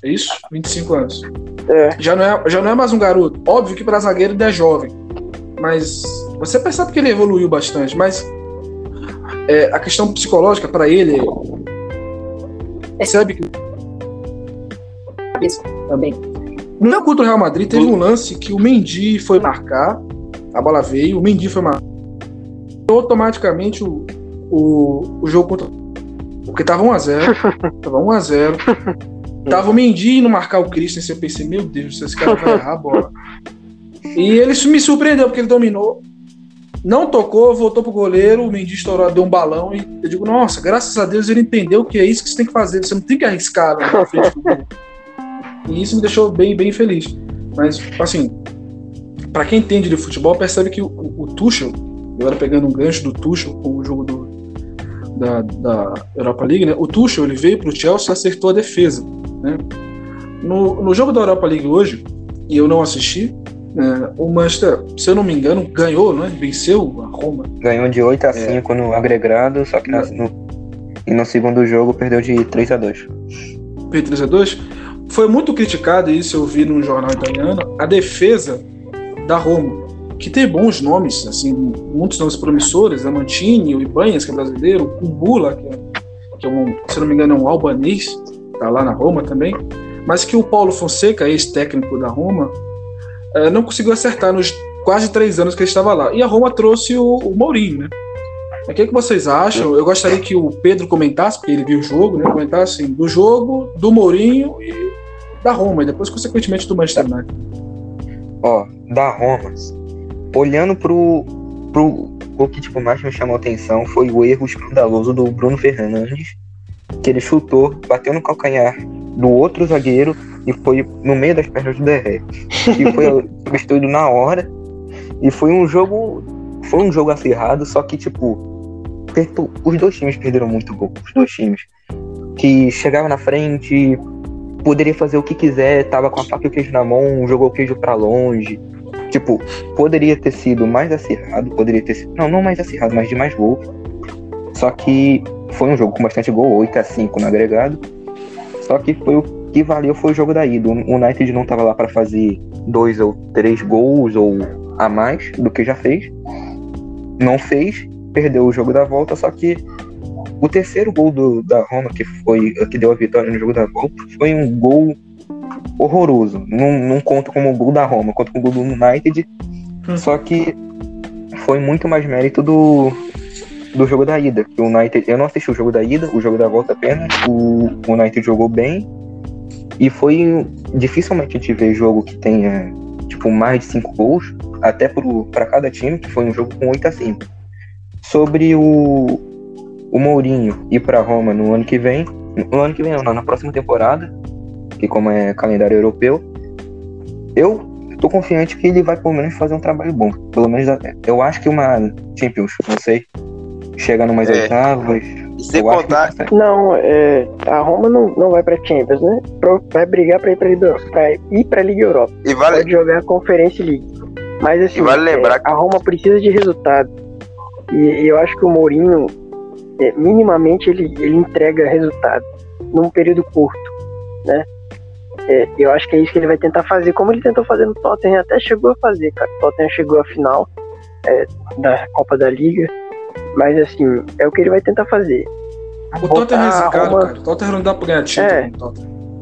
É isso? 25 anos. É. Já não é, já não é mais um garoto. Óbvio que para zagueiro ele é jovem. Mas você percebe que ele evoluiu bastante. Mas é, a questão psicológica para ele é. Percebe que. Isso também. No jogo contra o Real Madrid, teve um lance que o Mendy foi marcar, a bola veio, o Mendy foi marcar. Automaticamente o, o, o jogo contra. Porque tava 1x0. (laughs) tava 1x0. Tava o Mendy indo marcar o Christensen. Eu pensei, meu Deus, esse cara vai errar a bola. E ele me surpreendeu, porque ele dominou. Não tocou, voltou pro goleiro, o Mendy estourou, deu um balão e eu digo, nossa, graças a Deus ele entendeu que é isso que você tem que fazer, você não tem que arriscar lá na frente do gol. E isso me deixou bem, bem feliz. Mas, assim, para quem entende de futebol, percebe que o, o Tuchel, agora pegando um gancho do Tuchel com o jogo do, da, da Europa League, né? O Tuchel ele veio pro Chelsea e acertou a defesa, né? No, no jogo da Europa League hoje, e eu não assisti, né, o Manchester, se eu não me engano, ganhou, né? Venceu a Roma. Ganhou de 8 a 5 no agregado, só que na- no, e no segundo jogo perdeu de 3 a 2 P3A2, foi muito criticado, isso eu vi num jornal italiano, a defesa da Roma, que tem bons nomes, assim, muitos nomes promissores, né? Mantini, o Ibanez, que é brasileiro, o Kumbula, que é, que é um, se não me engano, é um albanês, tá lá na Roma também, mas que o Paulo Fonseca, ex-técnico da Roma, eh, não conseguiu acertar nos quase três anos que ele estava lá. E a Roma trouxe o, o Mourinho, né? O que, é que vocês acham? Eu gostaria que o Pedro comentasse, porque ele viu o jogo, né? Comentasse assim, do jogo, do Mourinho e da Roma, e depois, consequentemente, do Manchester United. Ó, da Roma, olhando pro, pro o que tipo, mais me chamou a atenção foi o erro escandaloso do Bruno Fernandes, que ele chutou, bateu no calcanhar do outro zagueiro e foi no meio das pernas do Derré. E foi (laughs) substituído na hora. E foi um jogo. Foi um jogo acirrado, só que, tipo, perto- os dois times perderam muito gol. Os dois times. Que chegava na frente, poderia fazer o que quiser, tava com a faca e o queijo na mão, jogou o queijo pra longe. Tipo, poderia ter sido mais acirrado, poderia ter sido. Não, não mais acirrado, mas de mais gols. Só que foi um jogo com bastante gol, 8 a 5 no agregado. Só que foi o que valeu foi o jogo da ida. O United não tava lá para fazer dois ou três gols ou a mais do que já fez. Não fez, perdeu o jogo da volta, só que o terceiro gol do, da Roma, que foi que deu a vitória no jogo da volta, foi um gol horroroso. Não, não conta como o gol da Roma, conta como o gol do United. Hum. Só que foi muito mais mérito do, do jogo da ida. O United, eu não assisti o jogo da ida, o jogo da volta apenas. O, o United jogou bem. E foi dificilmente de ver jogo que tenha tipo mais de cinco gols, até para cada time, que foi um jogo com 8 a 5. Sobre o, o Mourinho ir para Roma no ano que vem, no ano que vem não, na próxima temporada, que como é calendário europeu, eu tô confiante que ele vai pelo menos fazer um trabalho bom. Pelo menos eu acho que uma Champions, não sei, chega numas É. oitavas. E sem acho que contar, consegue. Não, é, a Roma não, não vai pra Champions, né? Pro- Vai brigar pra ir pra, Liga- pra ir pra Liga Europa. e vale, Pode jogar a Conferência League. Mas assim, E vale lembrar é, a Roma precisa de resultado. E, e eu acho que o Mourinho, é, minimamente, ele, ele entrega resultado. num período curto, né? É, eu acho que é isso que ele vai tentar fazer, como ele tentou fazer no Tottenham, até chegou a fazer, cara. O Tottenham chegou à final é, da Copa da Liga, mas assim, é o que ele vai tentar fazer. O Tottenham é zicado, Roma- cara. O Tottenham não dá pra ganhar título É.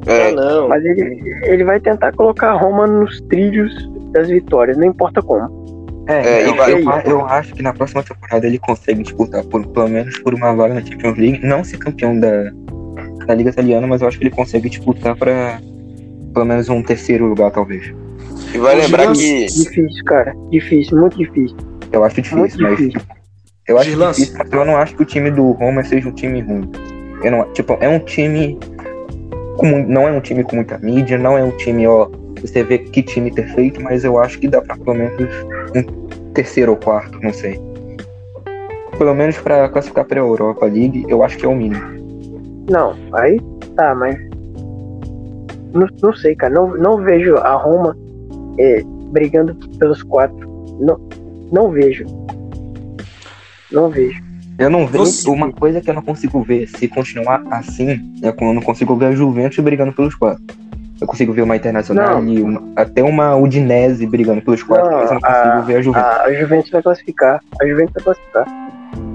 É, Ah, não. Mas ele, ele vai tentar colocar a Roma nos trilhos das vitórias, não importa como. É, É, eu, e vai- eu, eu acho que na próxima temporada ele consegue disputar por, pelo menos por uma vaga na Champions League, não ser campeão da, da Liga Italiana, mas eu acho que ele consegue disputar para pelo menos um terceiro lugar, talvez. e vai lembrar que Difícil, cara. Difícil, muito difícil. Eu acho difícil, Muito mas difícil. Eu acho Girlance. mas eu não acho que o time do Roma seja um time ruim. Eu não, tipo, é um time com, não é um time com muita mídia, não é um time, ó, você vê que time perfeito, mas eu acho que dá pra pelo menos um terceiro ou quarto, não sei. Pelo menos pra classificar pra Europa League, eu acho que é o mínimo. Não, aí tá, mas. Não, não sei, cara. Não, não vejo a Roma é, brigando pelos quatro. Não, não vejo. Não vejo. Eu não vejo Você- uma coisa que eu não consigo ver se continuar assim, é quando eu não consigo ver a Juventus brigando pelos quatro. Eu consigo ver uma Internacional Não. e uma- até uma Udinese brigando pelos quatro, Não, mas eu não consigo a- ver a Juventus. A, a Juventus vai classificar. A Juventus vai classificar.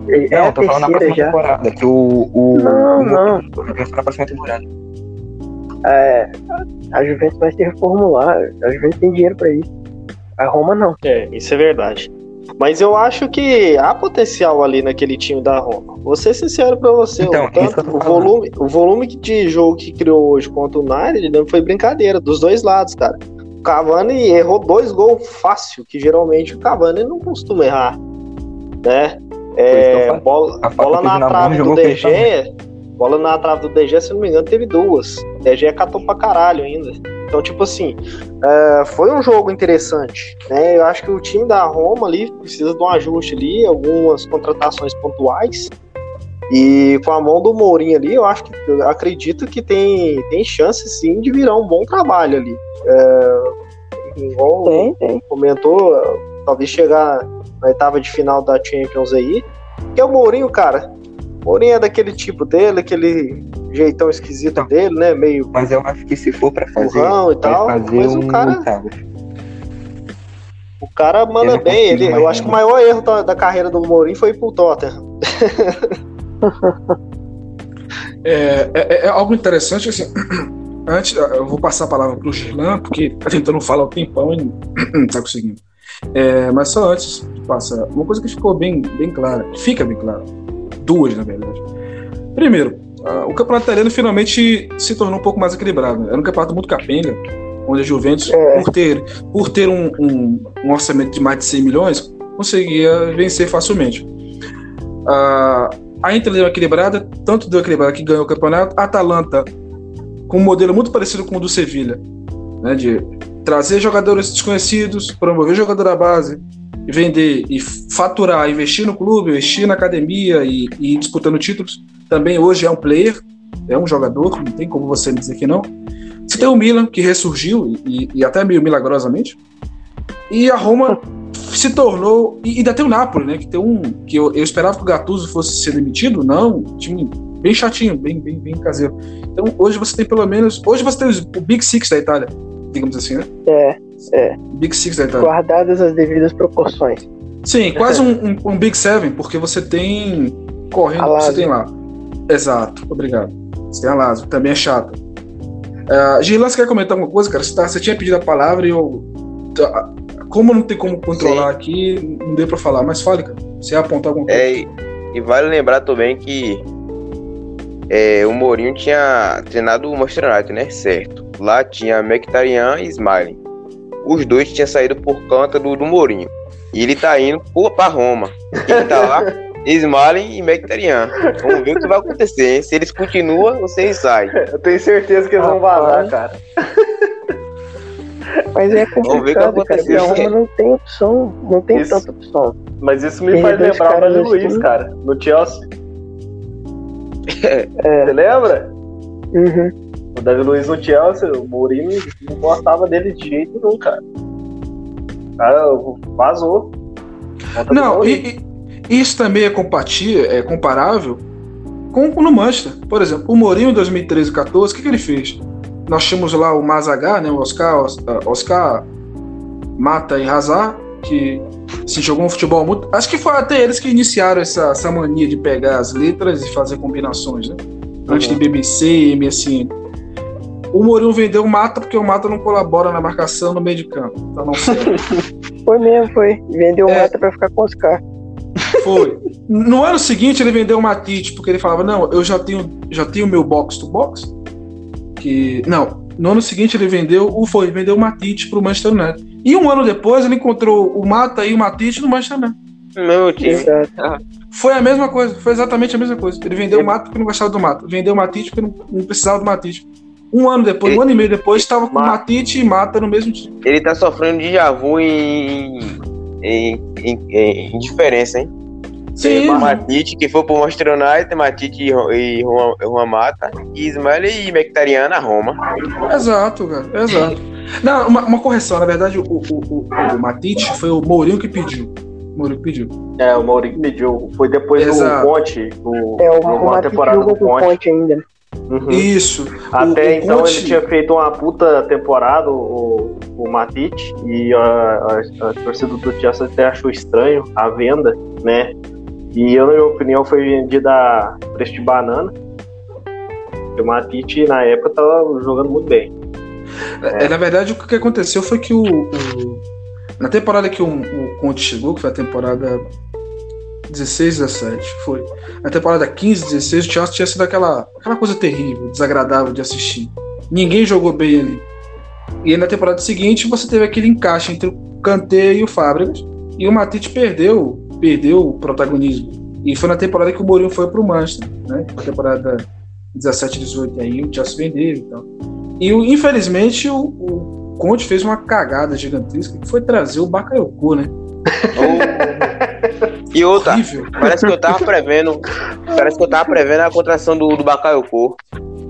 É, é não, a eu tô falando na terceira próxima já. temporada, que o. o Não, o não. o Juventus na próxima temporada. É, a Juventus vai se reformular. A Juventus tem dinheiro pra isso. A Roma não. É, isso é verdade. Mas eu acho que há potencial ali naquele time da Roma. Vou ser sincero pra você. Então, o, tanto, o, volume, o volume de jogo que criou hoje contra o United não foi brincadeira, dos dois lados, cara. O Cavani errou dois gols fácil, que geralmente o Cavani não costuma errar. Né? É, bola, A bola na trave do DG. Bola na trave do DG, se não me engano, teve duas. O DG catou pra caralho ainda. Então, tipo assim, é, foi um jogo interessante. Né? Eu acho que o time da Roma ali precisa de um ajuste ali, algumas contratações pontuais. E com a mão do Mourinho ali, eu acho que eu acredito que tem, tem chance sim de virar um bom trabalho ali. É, igual Tem, tem. comentou, talvez chegar na oitava de final da Champions aí. Que é o Mourinho, cara. O Mourinho é daquele tipo dele, aquele jeitão esquisito Então. dele, né? Meio Mas eu acho que se for pra fazer, Burrão e tal, fazer mas o um cara- oitavo. O cara Eu manda não bem. consigo Ele, eu acho que o maior erro da, da carreira do Mourinho foi ir pro Tottenham. É, é- é algo interessante, assim. (clears throat) Antes, eu vou passar a palavra pro Gerlan, porque tá tentando falar o tempão e (clears throat) não tá conseguindo. É, mas só antes de passar, uma coisa que ficou bem, bem clara, fica bem clara, duas na verdade. Primeiro, ah, o campeonato italiano finalmente se tornou um pouco mais equilibrado. né? Era um campeonato muito capenga, onde a Juventus, É. por ter, por ter um, um- um orçamento de mais de 100 milhões, conseguia vencer facilmente. Ah, a Inter deu uma equilibrada, tanto deu equilibrada que ganhou o campeonato. A Atalanta, com um modelo muito parecido com o do Sevilha, né, de trazer jogadores desconhecidos, promover jogador da base, vender e faturar, investir no clube, investir na academia e, e disputando títulos. Também hoje é um player, é um jogador, não tem como você dizer que não. Você tem o Milan, que ressurgiu, e, e até meio milagrosamente. E a Roma se tornou. E ainda tem o Napoli, né? Que tem um. Que eu, eu esperava que o Gattuso fosse ser demitido. Não, time bem chatinho, bem, bem, bem caseiro. Então hoje você tem pelo menos. Hoje você tem o Big Six da Itália, digamos assim, né? É, Big Six da Itália. guardadas as devidas proporções. Sim, quase um, um- um Big Seven, porque você tem. Correndo, A você tem lá. Exato, obrigado. Você tem a Lazio, também é chata. Uh, Gilan, você quer comentar alguma coisa, cara? Você, tá- você tinha pedido a palavra e eu. tá- Como não tem como controlar aqui, não deu pra falar, mas fale, cara. Você ia apontar alguma coisa. É, e, e vale lembrar também que é, o Mourinho tinha treinado o Manchester United, né? Certo. Lá tinha Mkhitaryan e Smalling. Os dois tinham saído por conta do, do Mourinho. E ele tá indo pra Roma. Ele tá lá, (laughs) Smalling e Mkhitaryan. Vamos ver o que vai acontecer, hein? Se eles continuam, vocês saem. (laughs) Eu tenho certeza que eles vão vazar, cara. (laughs) Mas é Vamos ver o que complicado, cara. porque. A Roma não tem opção. Não tem Isso. tanta opção. Mas isso me Tem faz lembrar o Davi Luiz, assim. cara, no Chelsea. É. Você lembra? Uhum. O Davi Luiz no Chelsea, o Mourinho não gostava dele de jeito nenhum, cara. O cara vazou. Não, e, e- isso também é compatível, é comparável com no Manchester. Por exemplo, o Mourinho em 2013 e 14, o que, que ele fez? Nós tínhamos lá o Mazagá, né, o Oscar, Oscar Mata e Hazard, que se jogou um futebol muito. Acho que foi até eles que iniciaram essa, essa mania de pegar as letras e fazer combinações, né? Antes de BBC e MSN. O Mourinho vendeu o Mata porque o Mata não colabora na marcação no meio de campo. Então não sei. (laughs) foi mesmo, foi. Vendeu o é, Mata pra ficar com os caras. Foi. (laughs) No ano seguinte ele vendeu o Matite porque ele falava: "Não, eu já tenho já tenho meu box to box". Que não, no ano seguinte ele vendeu o foi, vendeu o Matite pro Manchester United. E um ano depois ele encontrou o Mata e o Matite no Manchester United. Meu time. Foi a mesma coisa, foi exatamente a mesma coisa. Ele vendeu o Mata porque não gostava do Mata, vendeu o Matite porque não, não precisava do Matite. Um ano depois, ele, um ano e meio depois, estava com Matite e Mata no mesmo time. Ele tá sofrendo de javu em, em, em, em, diferença, hein? Sim. Matite, que foi pro Manchester United, Matite e Juan, Mata, e Ismael e Mectariana Roma. Exato, cara, exato. Não, uma, uma, correção, na verdade, o, o, o, o Matite foi o Mourinho que pediu. O Mourinho que pediu. É, o Mourinho pediu. Foi depois Exato. do Conte, o, é, o, o temporada do Conte. Conte ainda. Uhum. Isso. Até o, então Conte... ele tinha feito uma puta temporada, o, o Matite, e a, a, a torcida do Chelsea até achou estranho a venda, né? E eu, na minha opinião, foi vendida a preço de banana. o Matite, na época, tava jogando muito bem. É. É, na verdade, o que aconteceu foi que o, o na temporada que o, o Conte chegou, que foi a temporada 16, 17, foi. Na temporada 15, 16, o Chelsea tinha sido aquela, aquela coisa terrível, desagradável de assistir. Ninguém jogou bem ali. E aí, na temporada seguinte, você teve aquele encaixe entre o Kanté e o Fábricas, e o Matite perdeu, perdeu o protagonismo. E foi na temporada que o Mourinho foi para o Manchester, né? Na temporada 17, 18, aí o Chelsea vendeu e tal. E infelizmente o, o Conte fez uma cagada gigantesca que foi trazer o Bakayoko, né? (laughs) E outra, Horrível. parece que eu tava (laughs) prevendo. Parece que eu tava prevendo a contração do, do Bakayoko.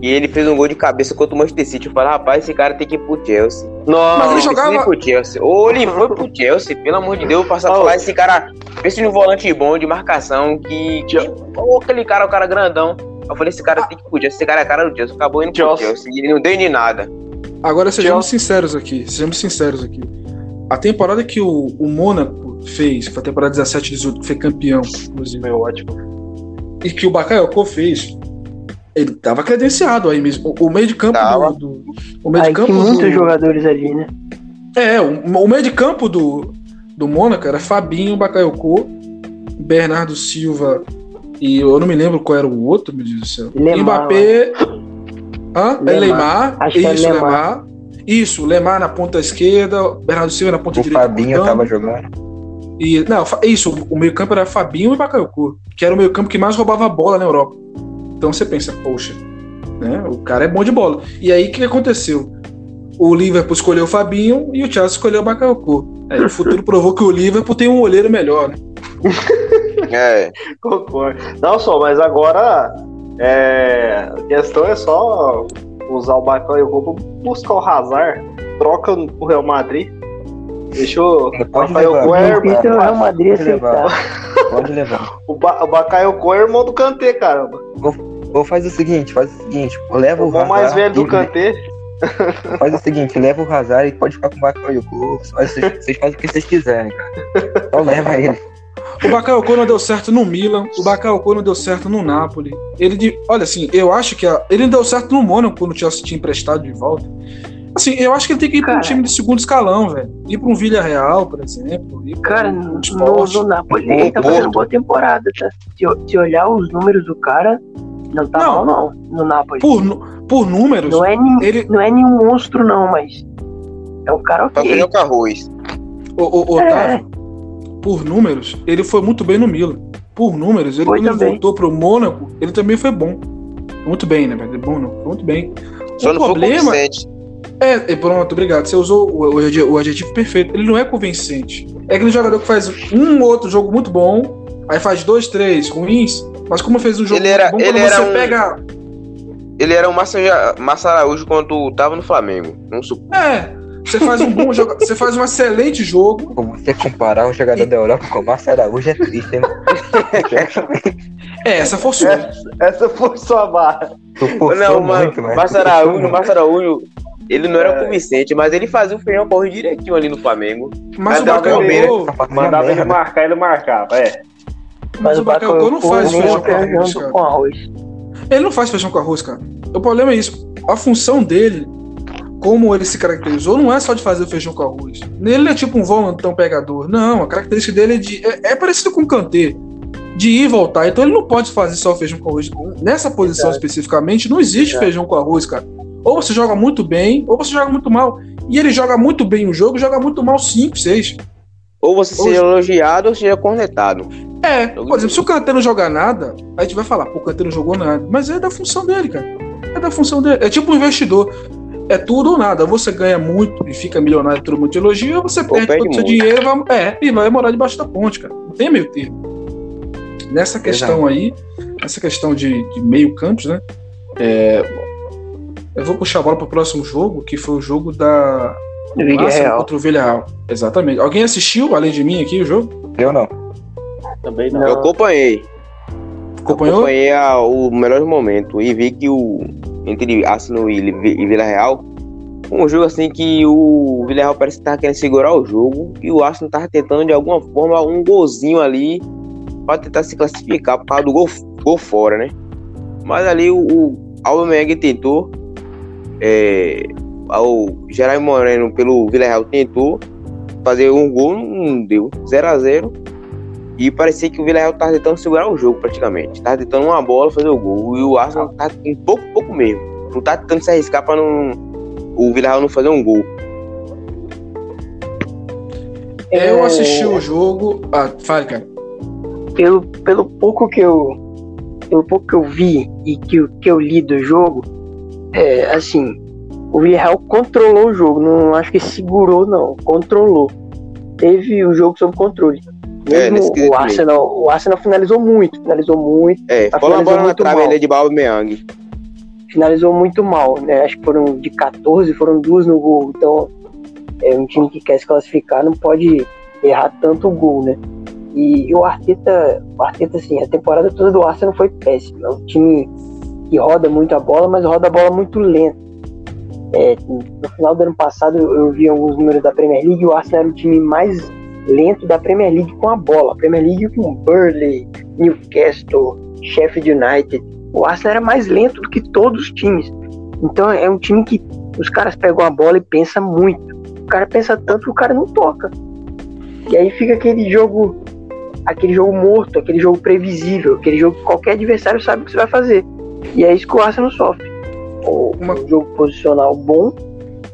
E ele fez um gol de cabeça contra o Manchester City. Eu falei, rapaz, esse cara tem que ir pro Chelsea. Nossa, mas ele jogava. Ir pro Chelsea. Ou ele foi pro Chelsea, pelo amor de Deus, passar por lá. Esse cara, esse um volante bom de marcação. Que. que ou aquele cara, o cara grandão. Eu falei, esse cara tem que ir pro Chelsea. Esse cara é cara do Chelsea. Acabou indo pro Chelsea. E ele não deu nem nada. Agora sejamos Chelsea. sinceros aqui. Sejamos sinceros aqui. A temporada que o, o Mônaco fez, que foi a temporada 17 18, que foi campeão, inclusive. Foi ótimo. E que o Bakayoko fez, ele tava credenciado aí mesmo. O, meio de campo do, do, O meio de campo. muitos do, jogadores ali, né? É, o, o meio de campo do, do Mônaco era Fabinho, Bakayoko, Bernardo Silva e eu não me lembro qual era o outro, meu Deus do céu. Lemar, Mbappé. Hã? É Lemar. Lemar. Isso, Lemar. Lemar. Isso, Lemar na ponta esquerda, Bernardo Silva na ponta o direita. O Fabinho tava jogando. E, não, isso, o meio-campo era Fabinho e Bakayoko, que era o meio-campo que mais roubava a bola na Europa. Então você pensa, poxa, né? O cara é bom de bola. E aí o que aconteceu? O Liverpool escolheu o Fabinho e o Chelsea escolheu o Bakayoko. Aí o futuro provou que o Liverpool tem um olheiro melhor, né? (laughs) É. Concordo. Não só, mas agora é, a questão é só usar o Bakayoko para buscar o Hazard, troca o Real Madrid Deixa o Bakayoko é irmão. O Real Madrid Pode levar. Pode levar. o, ba o Bakayoko é irmão do Kanté, caramba. Ou, faz o seguinte, faz o seguinte, leva o, o mais velho do Kanté. Faz o seguinte, leva o Hazard e pode ficar com o Bakayoko. Vocês, vocês fazem o que vocês quiserem, cara. Então leva ele. O Bakayoko não deu certo no Milan, o Bakayoko não deu certo no Napoli. Ele, olha assim, eu acho que a, ele deu certo no Mônaco quando o Chelsea tinha emprestado de volta. Assim, eu acho que ele tem que ir para um time de segundo escalão, velho. Ir para um Vila Real, por exemplo. cara, um no, no Napoli ele tá fazendo boa temporada, tá? Se, se, olhar os números do cara, não tá não, mal, não, no Napoli. Por, por números. Não é, ele... não é nenhum monstro, não, mas. É um cara ok. Tá o Carroz. O, o, o é. Otávio, por números, ele foi muito bem no Milan. Por números, ele, quando ele voltou pro Mônaco, ele também foi bom. Muito bem, né, velho? Bom, não. Foi muito bem. Só o não problema. Foi é, pronto, obrigado. Você usou o, o, adjetivo perfeito. Ele não é convincente. É aquele jogador que faz um outro jogo muito bom, aí faz dois, três ruins, mas como fez um jogo ele era, bom, ele quando era você um... pega. Ele era o Massa, Massa Araújo quando tava no Flamengo. Não É, Você faz um bom (laughs) jogo, você faz um excelente jogo. Como você comparar um jogador da Europa com o Márcio Araújo é triste, hein? É, essa forçou. Essa foi sua barra. Tu forçou Não, mano, muito, mas Márcio Araújo. Márcio Araújo, ele não era É. convincente, mas ele fazia o feijão correr direitinho ali no Flamengo. Mas o fazia Mandava ele marcar, ele marcava. É. mas o Bakayoko não faz feijão com arroz, cara. com arroz. Ele não faz feijão com arroz, cara. O problema é isso. A função dele, como ele se caracterizou, não é só de fazer feijão com arroz. Ele não é tipo um volantão pegador. Não, a característica dele é de. É, é parecido com o Kanté. De ir e voltar. Então ele não pode fazer só feijão com arroz. Nessa posição especificamente, não existe feijão com arroz, cara. Ou você joga muito bem, ou você joga muito mal. E ele joga muito bem o jogo, joga muito mal 5, 6. Ou você Ou- seja elogiado ou seja cornetado. É, por exemplo, se o Kanté não jogar nada, a gente vai falar, pô, o Kanté não jogou nada. Mas é da função dele, cara. É da função dele. É tipo um investidor. É tudo ou nada. Ou você ganha muito e fica milionário, todo mundo te elogia, ou você perde, perde todo o seu dinheiro e vai, é, e vai morar debaixo da ponte, cara. Não tem meio termo. Nessa questão aí, essa questão de, de meio campos, né? é, eu vou puxar a bola pro próximo jogo, que foi o jogo da Vídeo Arsenal real. contra o Villarreal. Exatamente. Alguém assistiu, além de mim, aqui o jogo? Eu não. Também não. Não. Eu acompanhei. Acompanhou? Acompanhei a- o melhor momento e vi que o entre Arsenal e, e Vila Real, um jogo assim que o Vila Real parece que tava querendo segurar o jogo e o Arsenal tava tentando de alguma forma um golzinho ali para tentar se classificar por causa do gol, gol fora, né? Mas ali o, o Aubameyang tentou, é, o Gerard Moreno pelo Vila Real tentou fazer um gol, não deu, 0 a 0 e parecia que o Villarreal tava tentando segurar o jogo praticamente. Tava tentando uma bola fazer o gol. E o Arsenal tá um pouco, pouco mesmo. Não tá tentando se arriscar pra não. O Villarreal não fazer um gol. Eu assisti o jogo. Ah, fale, cara. pelo, pelo pouco que eu pelo pouco que eu vi e que, que eu li do jogo, é, assim, o Villarreal controlou o jogo, não acho que segurou não, controlou. Teve o jogo sob controle. É, Mesmo quesito o Arsenal, o Arsenal finalizou muito, finalizou muito, É, Tá ficou uma bola finalizando na trave ainda de Aubameyang. finalizou muito mal, né? Acho que foram de 14, foram duas no gol. Então, é um time que quer se classificar não pode errar tanto o gol, né? E, o Arteta, o Arteta, assim, a temporada toda do Arsenal foi péssima. É um time que roda muito a bola, mas roda a bola muito lento. É, no final do ano passado eu, vi alguns números da Premier League o Arsenal era o time mais lento da Premier League com a bola. A Premier League com Burnley, Newcastle, Sheffield United. O Arsenal era mais lento do que todos os times. Então é um time que os caras pegam a bola e pensam muito. O cara pensa tanto que o cara não toca. E aí fica aquele jogo, aquele jogo morto, aquele jogo previsível, aquele jogo que qualquer adversário sabe o que você vai fazer. E é isso que o Arsenal sofre. Um jogo posicional bom,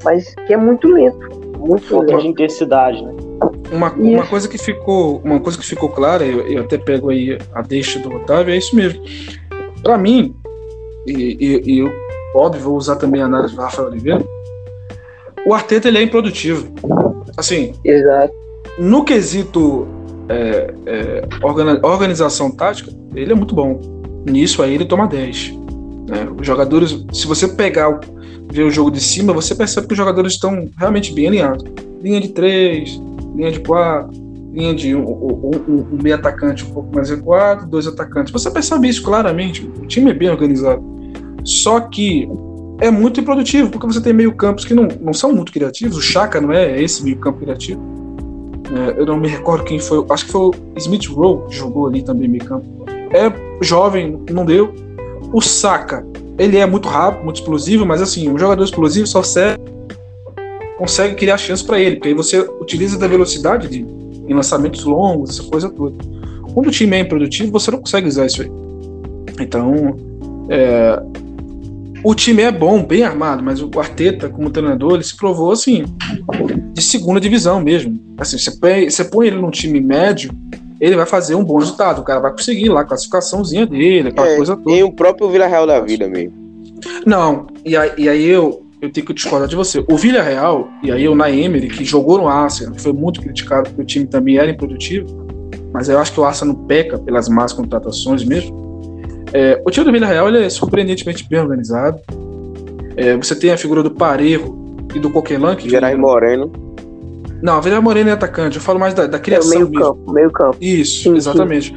mas que é muito lento. Muito Falta de lento. intensidade, né? Uma, uma coisa que ficou, uma coisa que ficou clara, eu, eu até pego aí a deixa do Otávio, é isso mesmo. Pra mim, e, e- e eu, óbvio, vou usar também a análise do Rafael Oliveira, o Arteta ele é improdutivo. Assim, Exato. no quesito é, é, organi- organização tática, ele é muito bom. Nisso aí ele toma 10. né? Os jogadores, se você pegar, ver o jogo de cima, você percebe que os jogadores estão realmente bem alinhados. Linha de 3, linha de 4, linha de um, um, um- meio atacante um pouco mais recuado, dois atacantes. Você percebe isso claramente. O time é bem organizado. Só que é muito improdutivo, porque você tem meio campos que não, não são muito criativos. O Chaka não é esse meio campo criativo. É, eu não me recordo quem foi. Acho que foi o Smith Rowe que jogou ali também meio campo. É jovem, não deu. O Saka, ele é muito rápido, muito explosivo, mas assim, um jogador explosivo só serve, consegue criar chance para ele, porque aí você utiliza da velocidade de, em lançamentos longos, essa coisa toda. Quando o time é improdutivo, você não consegue usar isso aí. Então, é, o time é bom, bem armado, mas o Arteta, como treinador, ele se provou assim, de segunda divisão mesmo. Assim, você põe, você põe ele num time médio, ele vai fazer um bom resultado. O cara vai conseguir lá a classificaçãozinha dele, aquela É, coisa toda. Tem o próprio Villarreal da vida mesmo. Não, e aí, e aí eu, eu tenho que discordar de você. O Villarreal, e aí o Naemery, que jogou no Arsenal, que foi muito criticado porque o time também era improdutivo, mas eu acho que o Arsenal peca pelas más contratações mesmo. É, o time do Villarreal ele é surpreendentemente bem organizado. É, você tem a figura do Parejo, e do Coquelin. Que Gerai Moreno. Não, Villar Moreno é atacante. Eu falo mais da, da É criação meio mesmo. campo, meio campo. Isso, Sim, sim. exatamente.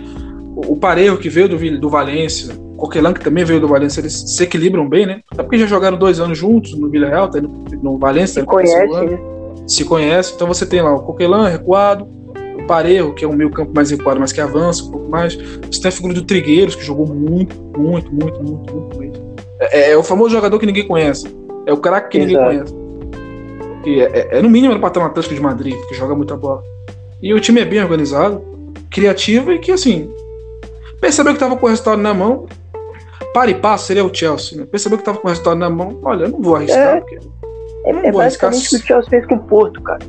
O, o Parejo que veio do, do Valência, o Coquelin que também veio do Valência, eles se equilibram bem, né? Até porque já jogaram dois anos juntos no Villarreal, tá no, no Valência. Se tá terceiro conhece, né? Se conhece. Então você tem lá o Coquelin recuado, o Parejo, que é um meio campo mais recuado, mas que avança um pouco mais. Você tem a figura do Trigueiros, que jogou muito, muito, muito, muito, muito bem. É, é o famoso jogador que ninguém conhece. É o craque que ninguém Exato. conhece. Que é, é- é, no mínimo era pra estar no Atlético de Madrid, que joga muita bola. E o time é bem organizado, criativo e que, assim, percebeu que tava com o resultado na mão. Para e passa, seria o Chelsea. Né? Percebeu que tava com o resultado na mão. Olha, eu não vou arriscar, É. porque É, Não é vou arriscar. basicamente o que o Chelsea fez com o Porto, cara.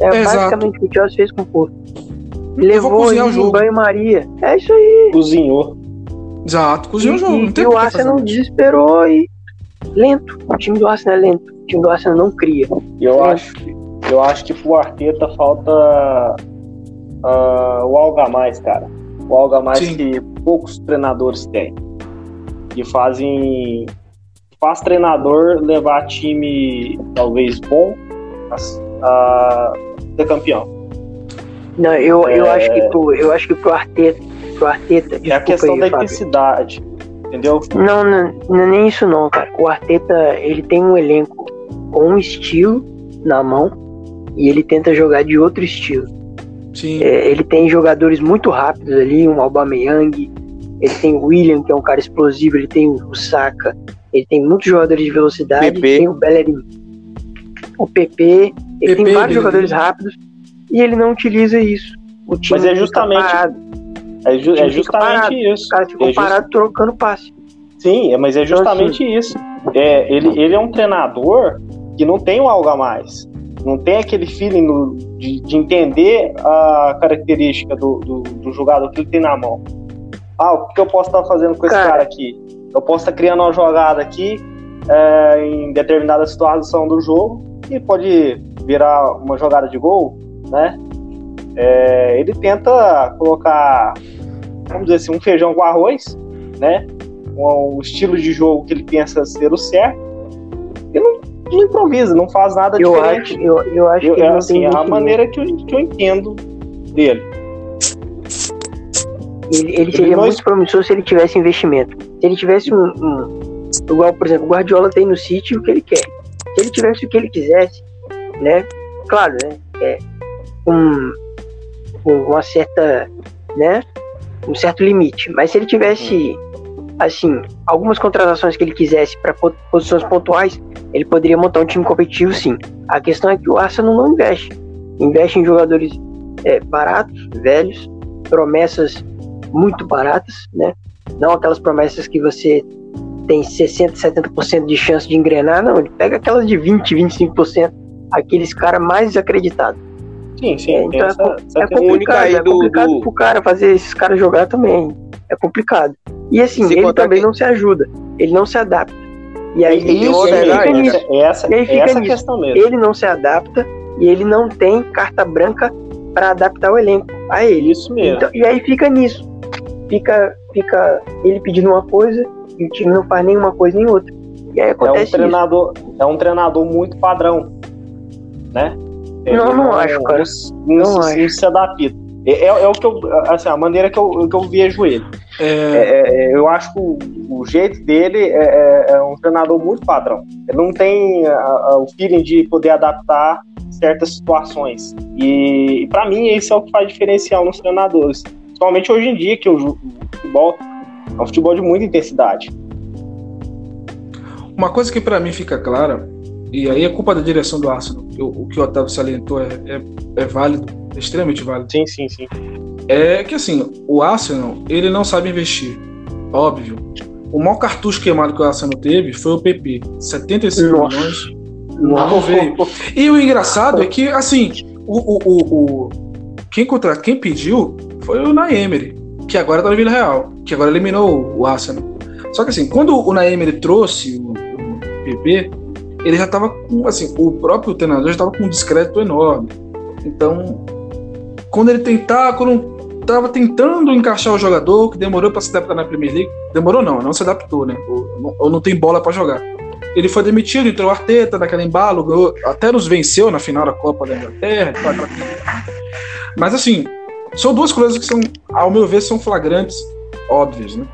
É Exato. basicamente o que o Chelsea fez com o Porto. vou Levou o banho-maria. É isso aí. Cozinhou. Exato, cozinhou o jogo. E, Não tem e o Arsenal desesperou e lento. O time do Arsenal é lento. O time do Arsenal não cria. Eu Sim. acho, que- eu acho que pro Arteta falta ah, o algo a mais, cara. O algo a mais Sim. que poucos treinadores têm. Que fazem. Faz treinador levar time talvez bom a, a ser campeão. Não, eu, eu É. acho que pro, eu acho que pro Arteta, pro Arteta, É a desculpa questão aí, da Fábio. intensidade. Entendeu? Não, não, não é nem isso não, cara. O Arteta, ele tem um elenco com um estilo na mão e ele tenta jogar de outro estilo. Sim, É, ele tem jogadores muito rápidos ali, um Aubameyang, ele tem o William, que é um cara explosivo, ele tem o Saka, ele tem muitos jogadores de velocidade, PP. tem o Bellerin, o PP, ele PP, tem vários jogadores rápidos e ele não utiliza isso. O time Mas é fica justamente- parado, É, ju- é justamente parado. isso. os caras ficam É just- parados trocando passe. Sim, é, mas é justamente isso. É, ele, ele é um treinador que não tem um algo a mais. Não tem aquele feeling no- de, de entender a característica do, do, do jogador que ele tem na mão. Ah, o que eu posso estar fazendo com esse Cara. cara aqui? Eu posso estar criando uma jogada aqui é, em determinada situação do jogo e pode virar uma jogada de gol, né? É, ele tenta colocar, vamos dizer assim, um feijão com arroz, né? um, um estilo de jogo que ele pensa ser o certo e não, não improvisa, não faz nada Eu diferente. acho, eu, eu acho Eu- que é ele assim, é a maneira que eu, que eu entendo dele. Ele, ele seria não- muito promissor se ele tivesse investimento. Se ele tivesse um, um- Igual, por exemplo, o Guardiola tem no City o que ele quer. Se ele tivesse o que ele quisesse, né? Claro, né? É, um, com uma certa. né? Um certo limite. Mas se ele tivesse, assim, algumas contratações que ele quisesse para posições pontuais, ele poderia montar um time competitivo, sim. A questão é que o Arsenal não investe. Investe em jogadores é, baratos, velhos, promessas muito baratas, né? Não aquelas promessas que você tem 60, 70% de chance de engrenar, não. Ele pega aquelas de 20, 25%, aqueles caras mais desacreditados. Sim, sim. É, então é, essa- co- essa é complicado, aí é do- complicado do- pro cara fazer esses caras jogar também. É complicado. E assim, Se ele também que- não se ajuda. Ele não se adapta. E aí, E Isso e é fica nisso. essa, E aí fica essa nisso. questão mesmo. Ele não se adapta e ele não tem carta branca para adaptar o elenco a ele. Isso mesmo. Então, e aí fica nisso. Fica, fica ele pedindo uma coisa e o time não faz nenhuma coisa nem outra. E aí é um acontece isso. treinador, é um treinador muito padrão, né? Não, não acho, cara. Não, Não se, acho. não se adapta. É, é, é o que eu, assim, a maneira que eu, que eu vejo ele. é, É, é, eu acho que o, o jeito dele é, é- é um treinador muito padrão. Ele não tem a- a- o feeling de poder adaptar certas situações. E, para mim, isso é o que faz diferencial nos treinadores. Principalmente hoje em dia, que o, futebol é um futebol de muita intensidade. Uma coisa que pra mim fica clara, e aí é culpa da direção do Arsenal, o, o que o Otávio salientou é, é, é válido, é extremamente válido, Sim, sim, sim. é que assim, o Arsenal, ele não sabe investir, óbvio. O maior cartucho queimado que o Arsenal teve foi o PP, 75 Nossa. milhões, não veio. E o engraçado é que, assim, o, o, o, o- quem, contra, quem pediu foi o Naemery, que agora tá no Vila Real, que agora eliminou o Arsenal. Só que assim, quando o Naemery trouxe o, o PP, ele já tava com, assim, o próprio treinador já tava com um descrédito enorme. Então, quando ele tentar, quando tava tentando encaixar o jogador, que demorou para se adaptar na Premier League, demorou não, não se adaptou, né? Ou, ou não tem bola para jogar. ele foi demitido, entrou o Arteta naquele embalo, até nos venceu na final da Copa da Inglaterra. Mas assim, são duas coisas que são, ao meu ver, são flagrantes, óbvias, né?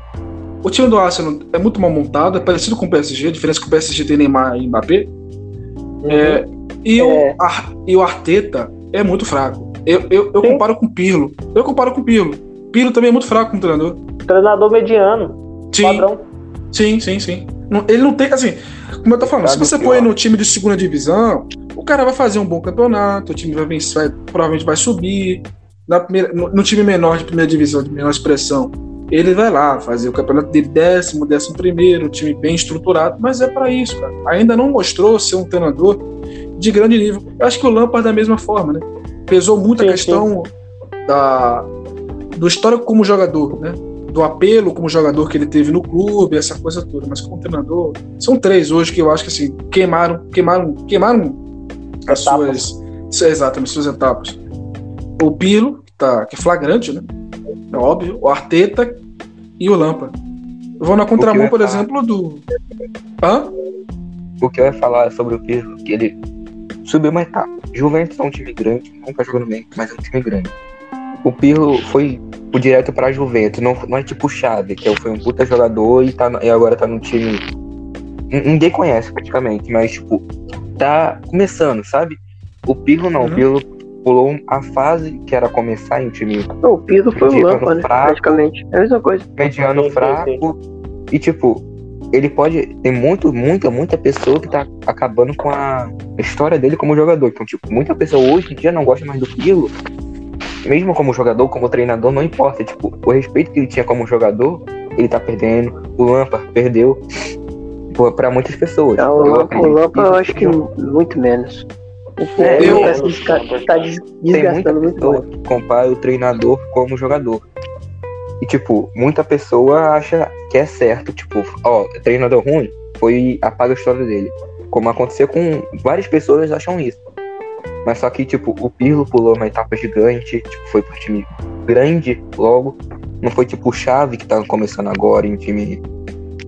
O time do Arsenal é muito mal montado, é parecido com o PSG, a diferença é que o PSG tem Neymar e Mbappé. Uhum. É, e, É. O, Ar- e o Arteta é muito fraco. Eu, eu, eu Sim. comparo com o Pirlo. Eu comparo com o Pirlo. Pirlo também é muito fraco como treinador. Treinador mediano, Sim, padrão. sim, sim, sim. Não- ele não tem, assim, como eu tô falando, se Sabe você põe no time de segunda divisão, o cara vai fazer um bom campeonato, o time vai vencer, vai- provavelmente vai subir. Na primeira, no, no time menor de primeira divisão, de menor expressão, ele vai lá fazer o campeonato dele décimo, décimo primeiro, um time bem estruturado, mas é pra isso, cara. Ainda não mostrou ser um treinador de grande nível. Eu acho que o Lampard da mesma forma, né? Pesou muito Sim, a questão da, do histórico como jogador, né? Do apelo como jogador que ele teve no clube, essa coisa toda. Mas como treinador, são três hoje que eu acho que assim queimaram, queimaram, queimaram as Etapas. suas, exatamente, suas etapas. O Pirlo, que, tá, que é flagrante, né? É óbvio. O Arteta e o Lampa. Eu vou na contramão, por falar. exemplo, do. Hã? O que eu ia falar sobre o Pirlo, que ele subiu uma etapa. Juventus é um time grande, não tá jogando bem, mas é um time grande. O Pirlo foi o direto pra Juventus, não, não é tipo Xavi, que foi um puta jogador e, tá, no- e agora tá num time. Ninguém conhece praticamente, mas tipo, tá começando, sabe? O Pirlo não, Uhum. o Pirlo pulou a fase que era começar em time Não, o Pirlo foi o Mediano Lampa, né? fraco. Praticamente. É a mesma coisa. mediano Sim, sim, fraco. E tipo, ele pode. Tem muito, muita, muita pessoa que tá acabando com a história dele como jogador. Então, tipo, muita pessoa hoje em dia não gosta mais do Pirlo. Mesmo como jogador, como treinador, não importa. Tipo, o respeito que ele tinha como jogador, ele tá perdendo. O Lampard perdeu. Pô, Pra muitas pessoas. Ah, o Eu Lampa, o Lampa eu acho que muito menos. O É, Pirlo eu- tá, desca- tá des- tem muita desgastando muito pessoa que compara o treinador como jogador. E, tipo, muita pessoa acha que é certo, tipo, ó, treinador ruim, foi apaga a história dele. Como aconteceu com várias pessoas acham isso. Mas só que, tipo, o Pirlo pulou uma etapa gigante, tipo, foi pro time grande logo. Não foi tipo o Chave que tá começando agora em time,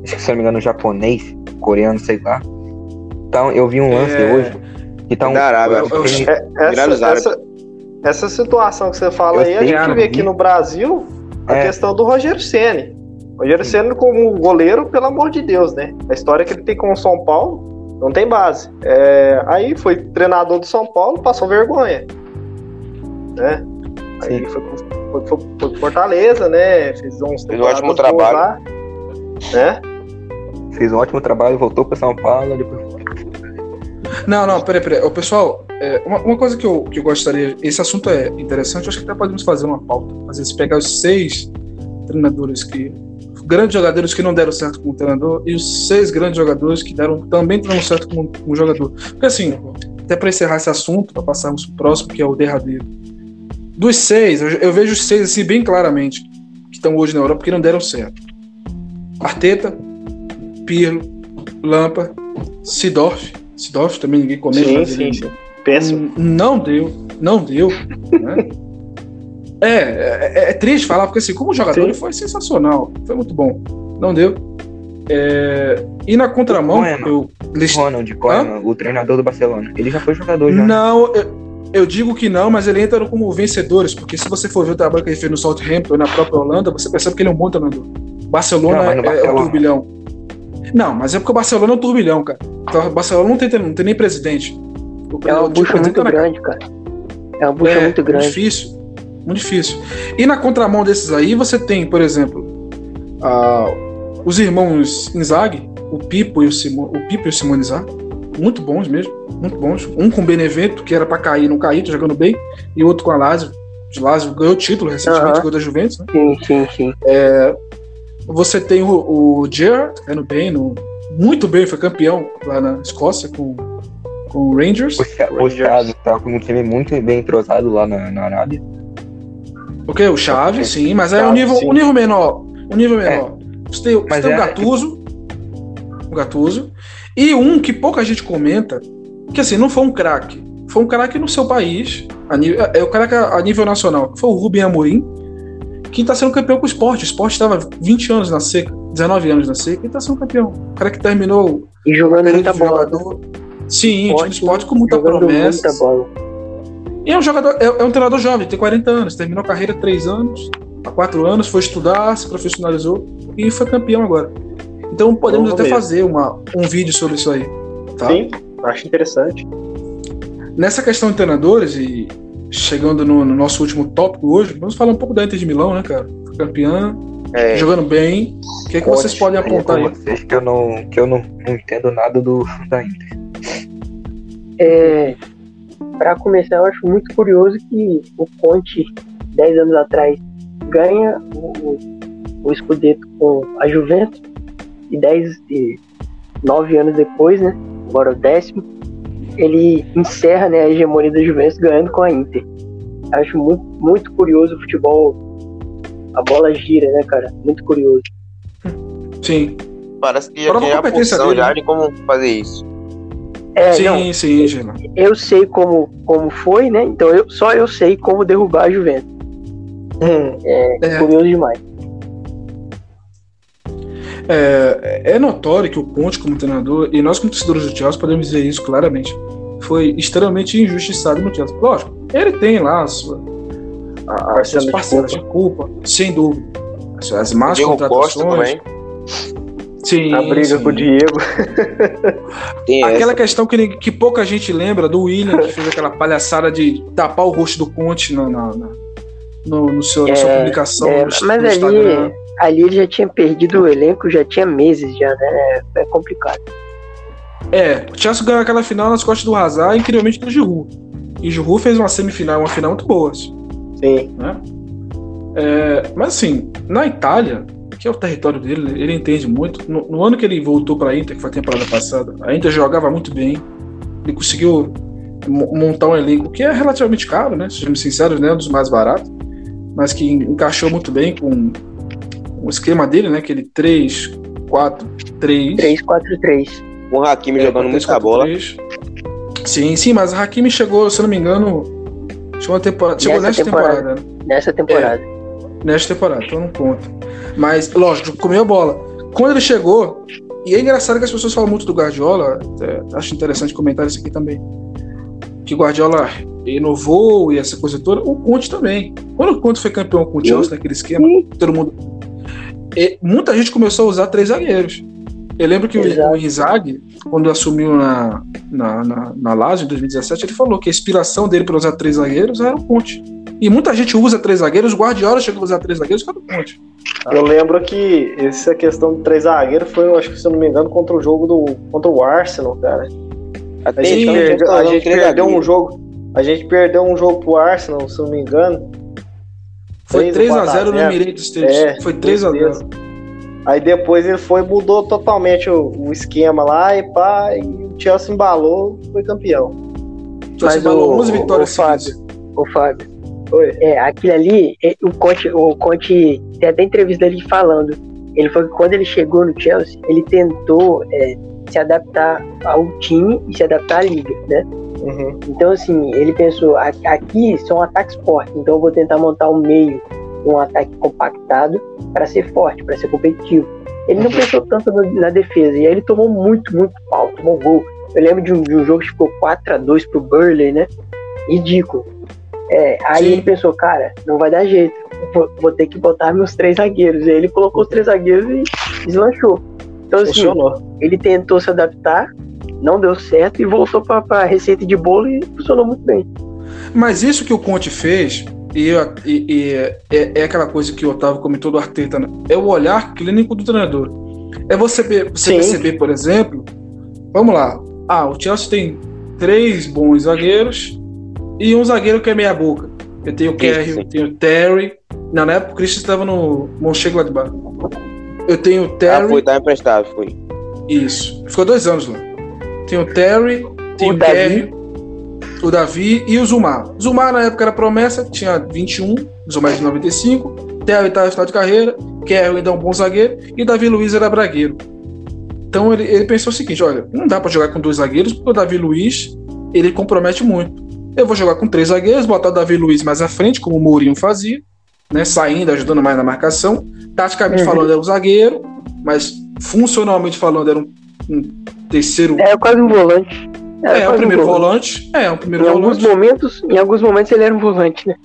acho que se não me engano, japonês, coreano, sei lá. Então, eu vi um lance É. hoje que tá um. Da Arábia. eu- eu- tem- Viraram os Essa, essa, essa situação que você fala Eu aí, a gente vê aqui no Brasil a É. questão do Roger Ceni. Roger Ceni como goleiro, pelo amor de Deus, né? A história que ele tem com o São Paulo não tem base. É, aí foi treinador do São Paulo, passou vergonha. Né? Aí foi, foi, foi, foi Fortaleza, né? Fez uns Fez um ótimo trabalho. lá, né? fez um ótimo trabalho, voltou para São Paulo, depois Não, não, peraí, peraí. Pessoal, é, uma, uma coisa que eu, que eu gostaria. Esse assunto é interessante, acho que até podemos fazer uma pauta. Às vezes pegar os seis treinadores que. Grandes jogadores que não deram certo como treinador e os seis grandes jogadores que deram também deram certo como, como jogador. Porque assim, até para encerrar esse assunto, para passarmos pro próximo, que é o derradeiro. Dos seis, eu, eu vejo os seis assim bem claramente, que estão hoje na Europa, que não deram certo. Arteta, Pirlo, Lampa, Sidorf. Sidorf também ninguém comenta. Sim, sim, sim. Péssimo. N- Não deu, não deu. né? (laughs) é, é, é triste falar, porque assim, como jogador, Sim. ele foi sensacional, foi muito bom. Não deu. É, e na contramão, Koeman. eu. list- Ronald Koeman, o treinador do Barcelona. Ele já foi jogador já. Não, eu, eu digo que não, mas ele entra como vencedores, porque se você for ver o trabalho que ele fez no Southampton e na própria Holanda, você percebe que ele é um bom treinador. Barcelona Não, é, é Barcelona. turbilhão. Não, mas é porque o Barcelona é um turbilhão, cara. Então, o Barcelona não tem, não tem nem presidente. O, É uma o bucha muito tá na grande, cara. É uma bucha é, muito grande. difícil. Muito difícil. E na contramão desses aí, você tem, por exemplo, os irmãos Inzaghi, o Pipo e o, Simo, o Pipo e o Simone Inzaghi. Muito bons mesmo. Muito bons. Um com o Benevento, que era pra cair, não cair, tá jogando bem. E outro com a Lazio. O Lazio ganhou o título recentemente, Aham. ganhou da Juventus, né? Sim, sim, sim. Você tem o, o Gerrard, que tá indo bem, no, muito bem, foi campeão lá na Escócia com, com o Rangers. O, o. Chaves tá com um time muito bem entrosado lá na, na Arábia. Ok, o Chave, sim, mas é um Chave, nível, sim. um nível menor. Um nível menor. Você tem, você Mas tem o é- Gattuso. O Gattuso. E um que pouca gente comenta, que assim, não foi um craque. Foi um craque no seu país. A nível, é o craque a nível nacional. que Foi o Rubem Amorim, que está sendo campeão com o esporte. O esporte estava 20 anos na seca. 19 anos na seca e tá sendo campeão. O cara que terminou E jogando muita bola. Sim, time de esporte com muita promessa. Muita bola. E é um jogador, é, é um treinador jovem, tem 40 anos, terminou a carreira há 3 anos, há 4 anos, foi estudar, se profissionalizou e foi campeão agora. Então podemos até ver. fazer uma, um vídeo sobre isso aí. Tá? Sim, acho interessante. Nessa questão de treinadores e chegando no, no nosso último tópico hoje, vamos falar um pouco da Inter de Milão, né, cara? Campeã, É, jogando bem. O que, é que vocês podem apontar aí? vocês que eu não, que eu não, não entendo nada do da Inter. É, para começar, eu acho muito curioso que o Conte, 10 anos atrás, ganha o, o, o Scudetto com a Juventus e 10 e 9 anos depois, né, agora o décimo, ele encerra né, a hegemonia da Juventus ganhando com a Inter. Acho muito, muito curioso o futebol, a bola gira, né, cara? Muito curioso. Sim, parece que já Prova a função já de como fazer isso. É, sim, não, sim, Gina. eu sei como, como foi, né? Então eu, só eu sei como derrubar a Juventus. (laughs) É, É. curioso demais. É, é notório que o Conte, como treinador, e nós, como torcedores do Chelsea, podemos dizer isso claramente, foi extremamente injustiçado no Chelsea. Lógico, ele tem lá a sua, a, as suas parcelas de culpa, sem dúvida. As, as más Diego Costa contratações. também. Sim, A briga sim. com o Diego. Tem Aquela essa. questão que, que pouca gente lembra do William, que fez aquela palhaçada de tapar o rosto do Conte na, na- na- no, no seu, na sua É, publicação é, no, mas no ali- Instagram. Ali ele já tinha perdido o elenco, já tinha meses já, né? É complicado. É, o Chelsea ganhou aquela final nas costas do Hazard, incrivelmente do Giroud. E Giroud fez uma semifinal, uma final muito boa. assim, Sim. né? É, mas assim, na Itália, que é o território dele, ele entende muito. No, no ano que ele voltou para a Inter, que foi a temporada passada, a Inter jogava muito bem. Ele conseguiu mo- montar um elenco que é relativamente caro, né? Sejamos sinceros, né? Um dos mais baratos, mas que encaixou muito bem com o esquema dele, né? Aquele 3, 4, 3. 3-4-3. Com o Hakimi É, jogando muita bola. 3-4-3. Sim, sim, mas a Hakimi chegou, se eu não me engano, chegou, uma temporada, chegou Nessa nesta temporada. temporada. né? Nessa temporada. Nesta temporada, então não conta. Mas, lógico, comeu a bola. Quando ele chegou, e é engraçado que as pessoas falam muito do Guardiola, é, acho interessante comentar isso aqui também. Que o Guardiola inovou e essa coisa toda, o Conte também. Quando o Conte foi campeão com o Chelsea, naquele esquema, todo mundo. E muita gente começou a usar três zagueiros. Eu lembro que o, Exato. o Inzaghi, quando assumiu na, na, na, na Lazio em 2017, ele falou que a inspiração dele para usar três zagueiros era o Conte. E muita gente usa três zagueiros, o Guardiola chegou a usar três zagueiros, que era o Conte. Eu lembro que essa questão de três zagueiros foi, eu acho que se eu não me engano, contra o jogo do. contra o Arsenal, cara. A Até gente, então, perdeu, a gente perdeu um jogo. A gente perdeu um jogo pro Arsenal, se eu não me engano. Foi 3 ou 3x0 no 4 a 0. Emirates Stadium. É, Foi 3x0. isso. Aí depois ele foi mudou totalmente o, o esquema lá e pá, e o Chelsea embalou foi campeão. Chelsea Mas o- 11 vitórias o Fábio. Ô, Fábio, Foi. é, aquilo ali, é, o Conte, o Conte tem até entrevista dele falando. Ele falou que quando ele chegou no Chelsea, ele tentou é, se adaptar ao time e se adaptar à liga, né? Uhum. Então, assim, ele pensou, "A- aqui são ataques fortes, então eu vou tentar montar um meio, um ataque compactado para ser forte, para ser competitivo. Ele não pensou tanto na defesa, e aí ele tomou muito, muito pau, tomou gol. Eu lembro de um, de um jogo que ficou 4x2 pro Burley, né? Ridículo. É, aí Sim. ele pensou, cara, não vai dar jeito, vou, vou ter que botar meus três zagueiros. E aí ele colocou os três zagueiros e deslanchou. Então, assim, Funcionou. ele tentou se adaptar, não deu certo e voltou para a receita de bolo e funcionou muito bem. Mas isso que o Conte fez, e, e- e é, é aquela coisa que o Otávio comentou do Arteta, né? é o olhar clínico do treinador. É você, você Sim. perceber, por exemplo, vamos lá, ah, o Chelsea tem três bons zagueiros e um zagueiro que é meia boca. Eu tenho o Kerry, eu tenho o Terry. Não, na época o Christian estava no Mönchengladbach. Eu tenho o Ah, Terry, foi, tá emprestado, foi. isso. Ficou dois anos lá. Tem o Terry, tem O o, Davi. O Davi e o Zumar. Zumar na época era promessa, tinha 21, Zumar de 95. Terry estava em final de carreira, Kerry ainda é um bom zagueiro e Davi Luiz era bragueiro. Então ele, ele pensou o seguinte: olha, não dá para jogar com dois zagueiros porque o Davi Luiz ele compromete muito. Eu vou jogar com três zagueiros, botar o Davi Luiz mais à frente, como o Mourinho fazia, né, saindo, ajudando mais na marcação. Taticamente Uhum. falando, é o zagueiro, mas funcionalmente falando era um, um terceiro. É quase um volante. Era É, o quase um primeiro volante. É, o primeiro Em alguns volante. momentos, em alguns momentos ele era um volante, né?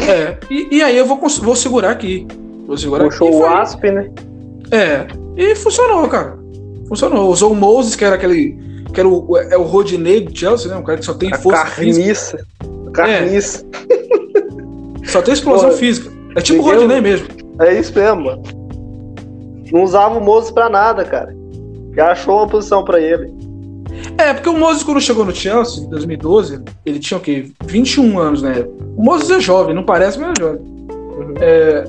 É, e, e aí eu vou, vou segurar aqui. Vou segurar Puxou aqui. o foi- Asp, né? É, e funcionou, cara. Funcionou. Usou o Moses, que era aquele. que era o, é o Rodinei do Chelsea, né? Um cara que só tem A força física. carniça. Carniça. (laughs) Só tem explosão Pô, física. É tipo o Rodinei mesmo. É isso mesmo, mano. Não usava o Moses pra nada, cara. Já achou uma posição pra ele. É, porque o Moses, quando chegou no Chelsea, em 2012, ele tinha o quê? 21 anos, né? O Moses é jovem, não parece, mas é jovem. É,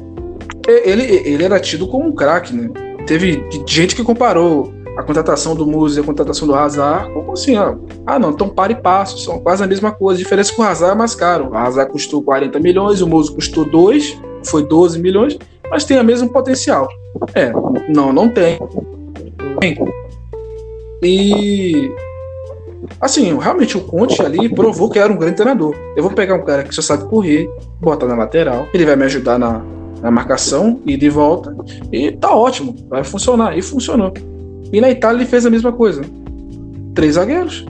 ele, ele era tido como um craque, né? Teve gente que comparou a contratação do Moses e a contratação do Hazard como assim, ó. Ah, não, então para e passo, são quase a mesma coisa. A diferença é que o Hazard é mais caro. O Hazard custou 40 milhões, o Moses custou 2, foi 12 milhões, mas tem o mesmo potencial. É, não, não tem. E Assim, realmente o Conte ali provou que era um grande treinador. Eu vou pegar um cara que só sabe correr, botar na lateral, ele vai me ajudar na, na marcação e de volta, e tá ótimo, vai funcionar. E funcionou. E na Itália ele fez a mesma coisa. Três zagueiros,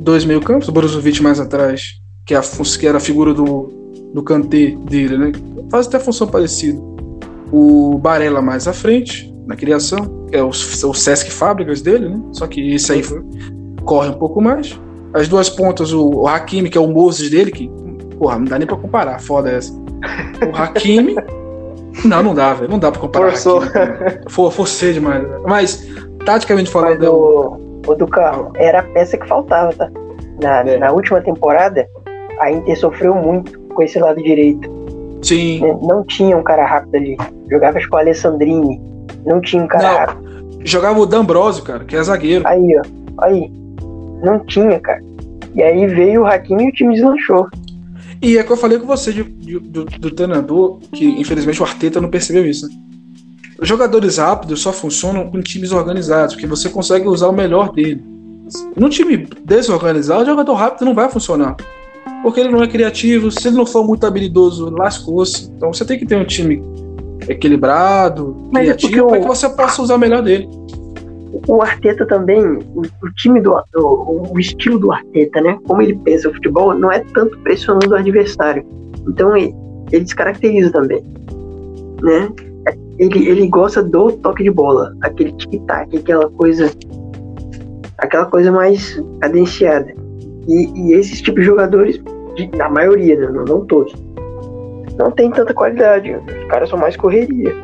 dois meio-campos, Brozovic mais atrás, que, é a, que era a figura do, do Kanté dele, né? Faz até função parecida. O Barella mais à frente, na criação, que é o, o Sesc Fábricas dele, né? Só que esse aí corre um pouco mais. As duas pontas, o, o Hakimi, que é o Moses dele, que, porra, não dá nem pra comparar, foda essa. O Hakimi. (laughs) não, não dá, velho. Não dá pra comparar. Forçou. Hakimi, For, forcei demais. Mas, taticamente Mas falando, o- o, o do carro era a peça que faltava, tá? Na, É. na última temporada, a Inter sofreu muito com esse lado direito. sim. né? Não tinha um cara rápido ali. Jogava com o Alessandrini. Não tinha um cara Não. rápido. Jogava o D'Ambrosio, cara, que é zagueiro. Aí, ó. Aí. Não tinha, cara. E aí veio o Hakimi e o time deslanchou. E é que eu falei com você de- de- do, do treinador, que infelizmente o Arteta não percebeu isso, né? Jogadores rápidos só funcionam com times organizados, porque você consegue usar o melhor dele. Num time desorganizado, o jogador rápido não vai funcionar. Porque ele não é criativo, se ele não for muito habilidoso, lascou-se. Então você tem que ter um time equilibrado, Mas é criativo, para o- que você possa usar melhor dele. O Arteta também, o, o time do o, o estilo do Arteta, né? Como ele pensa o futebol, não é tanto pressionando o adversário. Então ele, ele descaracteriza também, né? Ele, ele gosta do toque de bola, aquele tic-tac, aquela coisa, aquela coisa mais cadenciada. E, e esses tipos de jogadores, de- na maioria, né? não, não todos, não tem tanta qualidade. Os caras são mais correria.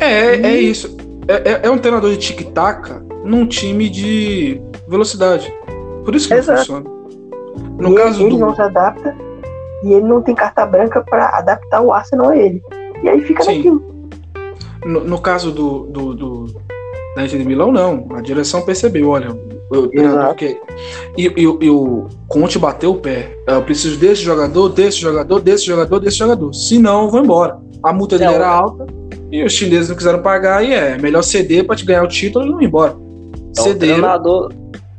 É, é isso. É, é- é um treinador de tic-tac num time de velocidade. Por isso que Exato. não funciona. No e caso ele do. não se adapta e ele não tem carta branca pra adaptar o Arsenal a ele. E aí fica Sim. naquilo. No, no caso do, do, do- da Inter de Milão, não. A direção percebeu, olha, Exato. que e, e, e o Conte bateu o pé. Eu preciso desse jogador, desse jogador, desse jogador, desse jogador. Se não, eu vou embora. A multa dele Não, era é. alta e os chineses não quiseram pagar e é melhor ceder pra te ganhar o título e não ir embora. É um Cederam. treinador.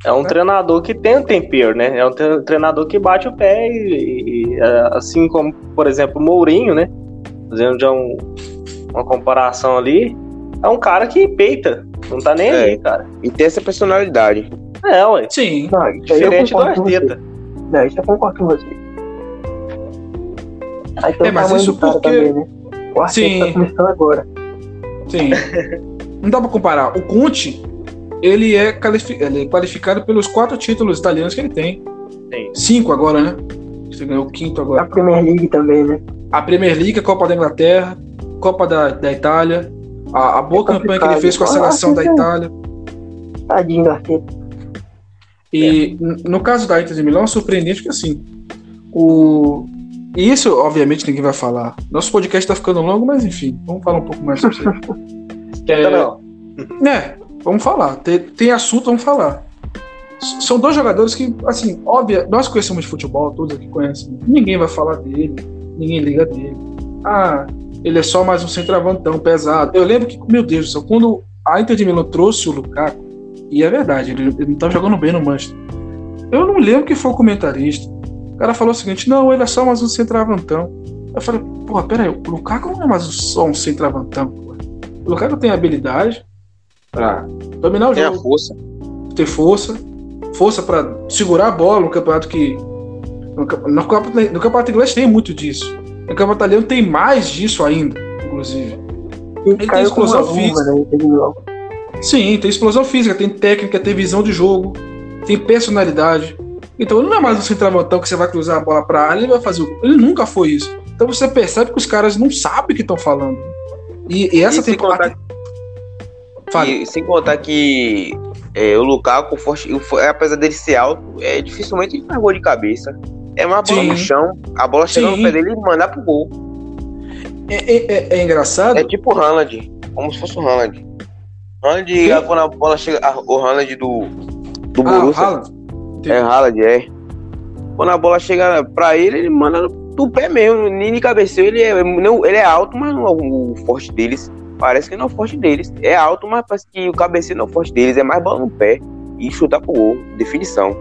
É um Né? treinador que tem um tempero, né? É um tre- treinador que bate o pé e, e, é, assim como, por exemplo, o Mourinho, né? Fazendo já um- uma comparação ali, é um cara que peita, não tá nem É. aí, cara. E tem essa personalidade. É, ué. Sim. Não, Diferente do. Arteta. Não, isso eu concordo com você. Aí tem É, mas isso porque- também, né? O Arteta Sim. tá começando agora. Sim. Não dá pra comparar. O Conte, ele é, qualifi- ele é qualificado pelos quatro títulos italianos que ele tem. Sim. Cinco agora, né? Você ganhou o quinto A agora. Premier League também, né? A Premier League, a Copa da Inglaterra, Copa da, da Itália, a, a boa É campanha que ele fez com a seleção da. Itália. Tadinho do Arteta. E no caso da Inter de Milão, é surpreendente que assim, o. E isso, obviamente, ninguém vai falar. Nosso podcast tá ficando longo, mas enfim, vamos falar um pouco mais sobre isso. Tá não. É, vamos falar. Tem, tem assunto, vamos falar. S- São dois jogadores que, assim, óbvio, nós conhecemos de futebol, todos aqui conhecem. Ninguém vai falar dele, ninguém liga dele. Ah, ele é só mais um centroavantão pesado. Eu lembro que, meu Deus do céu, quando a Inter de Milão trouxe o Lukaku, e é verdade, ele, ele não tava jogando bem no Manchester. Eu não lembro que foi o comentarista. O cara falou o seguinte: não, ele é só mais um centroavantão. Eu falei, porra, peraí, o Lukaku não é mais só um centroavantão, porra. O Lukaku tem habilidade, pra dominar o Tem a jogo, força. ter força, força pra segurar a bola no campeonato que. No, no, no campeonato inglês tem muito disso. No campeonato italiano tem mais disso ainda, inclusive. E tem explosão física. né? Sim, tem explosão física, tem técnica, tem visão de jogo, tem personalidade. Então ele não é mais um centroavantão que você vai cruzar a bola pra área e ele vai fazer o gol. Ele nunca foi isso. Então você percebe que os caras não sabem o que estão falando. E, e essa E temporada. Fale. E sem contar que é, o Lukaku, o apesar dele ser alto, é, dificilmente ele faz gol de cabeça. É uma bola Sim. no chão, a bola chega no Sim. pé dele e mandar pro gol. É, é- é- é engraçado. É tipo o Haaland, como se fosse o Haaland. Haaland, Quem? quando a bola chega, a- o Haaland do, do ah, Borussia, Haaland. é Haaland, é. Quando a bola chega pra ele, ele manda do pé mesmo, nem de cabeceio, ele é, não, ele é alto, mas não é o forte deles. Parece que não é o forte deles. É alto, mas parece que o cabeceio não é o forte deles. É mais bola no pé e chutar pro gol. Definição.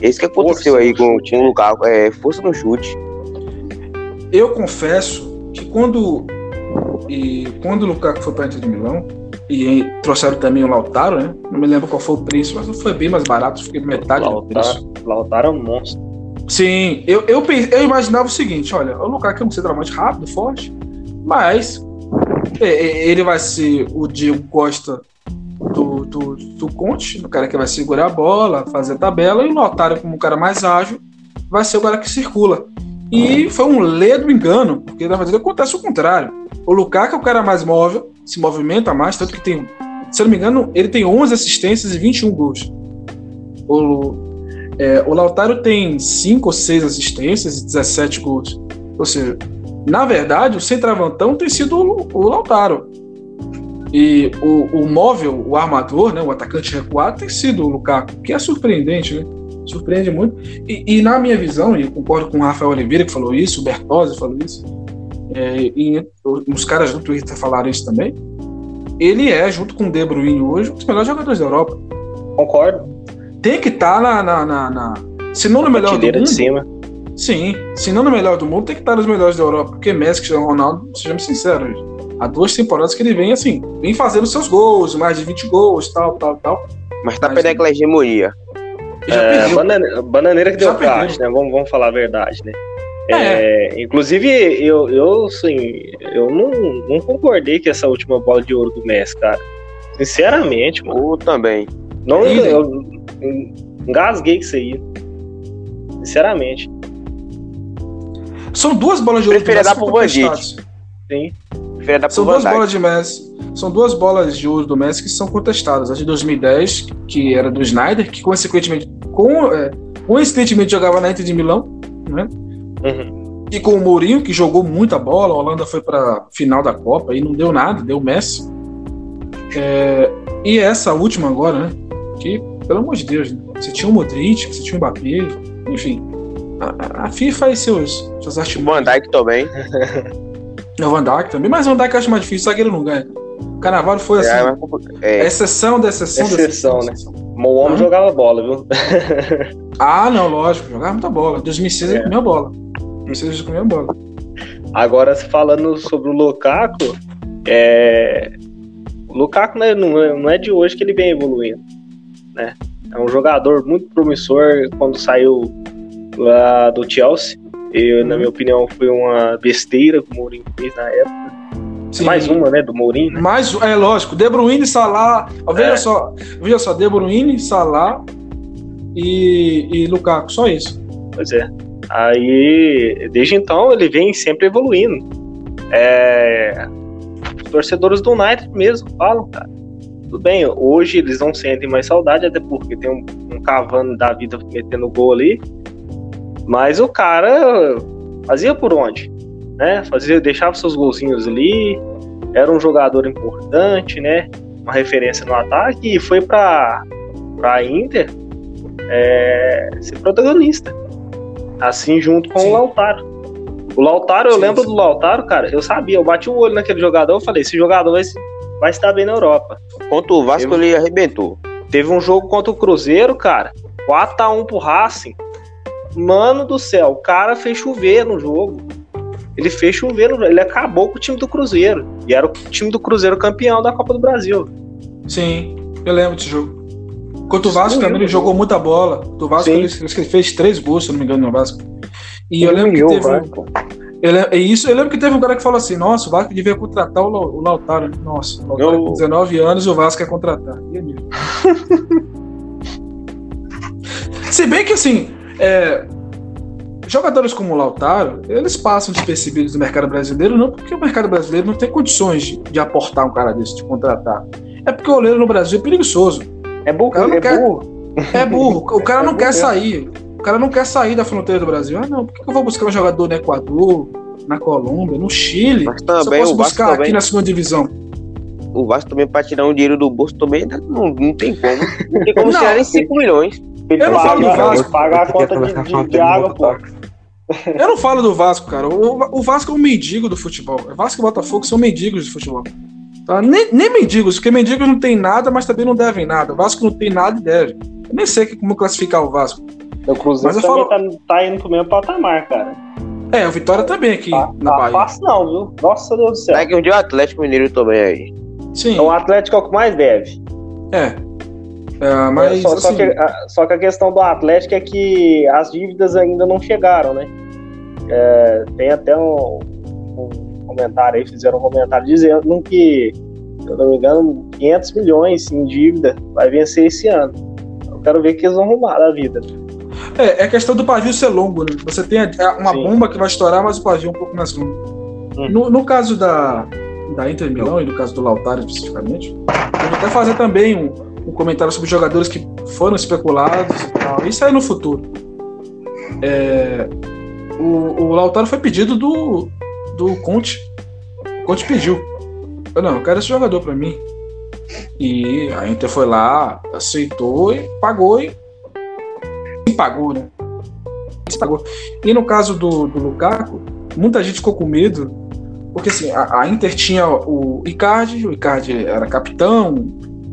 Esse que aconteceu Força aí com, o né? Lukaku. É força no chute. Eu confesso que quando. E quando o Lukaku foi para Inter de Milão, e trouxeram também o Lautaro, né? Não me lembro qual foi o preço, mas foi bem mais barato, fiquei metade do preço. Lautaro, Lautaro é um monstro. Sim, eu, eu, eu imaginava o seguinte: olha, o Lukaku é um centroavante rápido, forte, mas é, é, ele vai ser o Diego Costa do Conte, o cara que vai segurar a bola, fazer a tabela, e o Lautaro, como um cara mais ágil, vai ser o cara que circula. E foi um ledo engano, porque na verdade acontece o contrário. O Lukaku é o cara mais móvel, se movimenta mais, tanto que tem, se não me engano, ele tem 11 assistências e 21 gols. O, é, o Lautaro tem 5 ou 6 assistências e 17 gols. Ou seja, na verdade, o centroavantão tem sido o, o Lautaro. E o, o móvel, o armador, né, o atacante recuado, tem sido o Lukaku, que é surpreendente, né? Surpreende muito. E, e na minha visão, e eu concordo com o Rafael Oliveira que falou isso, o Bertozzi falou isso, é, e os caras do Twitter falaram isso também. Ele é, junto com o De Bruyne hoje, um dos melhores jogadores da Europa. Concordo. Tem que estar na, na, na, na- Se não no melhor do mundo. de cima. Sim, se não no melhor do mundo, tem que estar nos melhores da Europa. Porque Messi, Cristiano Ronaldo, sejamos sinceros, há duas temporadas que ele vem assim, vem fazendo seus gols, mais de 20 gols, tal, tal, tal. Mas tá Mas- perdendo aquela hegemonia. Já É, perdeu. banane- bananeira que Já deu caixa, né? Vamos, vamos falar a verdade, né? É. É, inclusive, eu, eu, assim, eu não, não concordei com essa última bola de ouro do Messi, cara. Sinceramente, mano. Ou também. Não, Sim. eu engasguei com isso aí. Sinceramente. São duas bolas de ouro do Preferia Messi dar pro. Sim. Pro São duas bolas de Messi. São duas bolas de ouro do Messi que são contestadas. A de 2010, que era do Snyder, que consequentemente, com, é, coincidentemente jogava na Inter de Milão, né? Uhum. E com o Mourinho, que jogou muita bola, a Holanda foi para final da Copa e não deu nada, deu Messi. É, e essa última agora, né? Que, pelo amor de Deus, né? você tinha o Modric, você tinha o Mbappé, enfim. A, a FIFA e seus, seus O Van artimanhas. Dijk também. (laughs) O Van Dijk também, mas o Van Dijk eu acho mais difícil, zagueiro não ganha. O Carnaval foi assim, É, é, mas- é, exceção da exceção da Exceção, né? exceção. O homem Uhum. jogava bola, viu? Ah, não, lógico, jogava muita bola. Em 2006 ele É. comia bola. Em 2006 ele comia bola. Agora, falando sobre o Lukaku, é... o Lukaku né, não, é, não é de hoje que ele vem evoluindo. Né? É um jogador muito promissor quando saiu lá do Chelsea. E, na Uhum. minha opinião, foi uma besteira que o Mourinho fez na época. Sim. Mais uma, né, do Mourinho. Né? Mais, é lógico, De Bruyne, Salah, ó, veja É. só, veja só, De Bruyne, Salah e, e Lukaku, só isso. Pois é. Aí, desde então, ele vem sempre evoluindo. É... Os torcedores do United mesmo falam, cara. Tudo bem, hoje eles não sentem mais saudade, até porque tem um, um cavando da vida metendo gol ali. Mas o cara fazia por onde? Né? Fazia, deixava seus golzinhos ali, era um jogador importante, né? Uma referência no ataque e foi para a Inter é, ser protagonista. Assim junto com Sim. o Lautaro. O Lautaro, eu Sim, lembro do Lautaro, cara, eu sabia, eu bati o olho naquele jogador, eu falei, esse jogador vai, vai estar bem na Europa. contra o Vasco Eu- ele arrebentou. Teve um jogo contra o Cruzeiro, cara, 4x1 pro Racing. Mano do céu, o cara fez chover no jogo. Ele fez chover no jogo, ele acabou com o time do Cruzeiro. E era o time do Cruzeiro campeão da Copa do Brasil. Sim, eu lembro desse jogo. Contra o Vasco também, ele jogou muita bola. Do Vasco, ele, ele fez três gols, se não me engano, no Vasco. E eu lembro que teve. lem- é isso, eu lembro que teve um cara que falou assim: Nossa, o Vasco devia contratar o, o Lautaro. Nossa, o Lautaro Eu- com 19 anos e o Vasco quer contratar. E é mesmo. (laughs) Se bem que assim, é, jogadores como o Lautaro, eles passam despercebidos no mercado brasileiro, não porque o mercado brasileiro não tem condições de, de aportar um cara desse, de contratar. É porque o goleiro no Brasil é preguiçoso. É é quer- burro. É burro. O (laughs) cara É não burro quer sair. O cara não quer sair da fronteira do Brasil. Ah, não, por que eu vou buscar um jogador no Equador, na Colômbia, no Chile? Mas Se também eu posso buscar aqui também, na segunda divisão. o Vasco também pra tirar um dinheiro do bolso também não, não tem como. Não tem como (laughs) tirar nem 5 milhões. Eu não falo do Vasco, Pagar a conta de, de, de água, pô. Eu não falo do Vasco, cara. O, o Vasco é um mendigo do futebol. O Vasco e o Botafogo são mendigos de futebol. Tá? Nem, nem mendigos, porque mendigos não tem nada, mas também não devem nada. O Vasco não tem nada e deve. Eu nem sei como classificar o Vasco. O Cruzeiro Mas eu também tá, tá indo pro mesmo patamar, cara. É, o Vitória também aqui Tá, na tá Bahia. fácil não, viu? Nossa Deus do céu. Vai que um dia o Atlético Mineiro também aí. Sim, Então o Atlético é o que mais deve. é. É, mas só, só assim, que, a, só que a questão do Atlético é que as dívidas ainda não chegaram, né? É, tem até um, um comentário aí, fizeram um comentário dizendo que, se eu não me engano, 500 milhões em dívida vai vencer esse ano. Eu quero ver o que eles vão arrumar da vida. É, é questão do pavio ser longo, né? Você tem a- uma Sim. bomba que vai estourar, mas o pavio é um pouco mais longo. Hum. No, no caso da, da Inter Milão e no caso do Lautaro especificamente, eu vou até fazer também um, um comentário sobre jogadores que foram especulados e tal. Isso aí no futuro. É, o, o Lautaro foi pedido do, do Conte. O Conte pediu. Eu, não, eu quero esse jogador pra mim. E a Inter foi lá, aceitou e pagou e e pagou, né? Se pagou. E no caso do, do Lukaku, muita gente ficou com medo, porque assim, a, a Inter tinha o Icardi, o Icardi era capitão,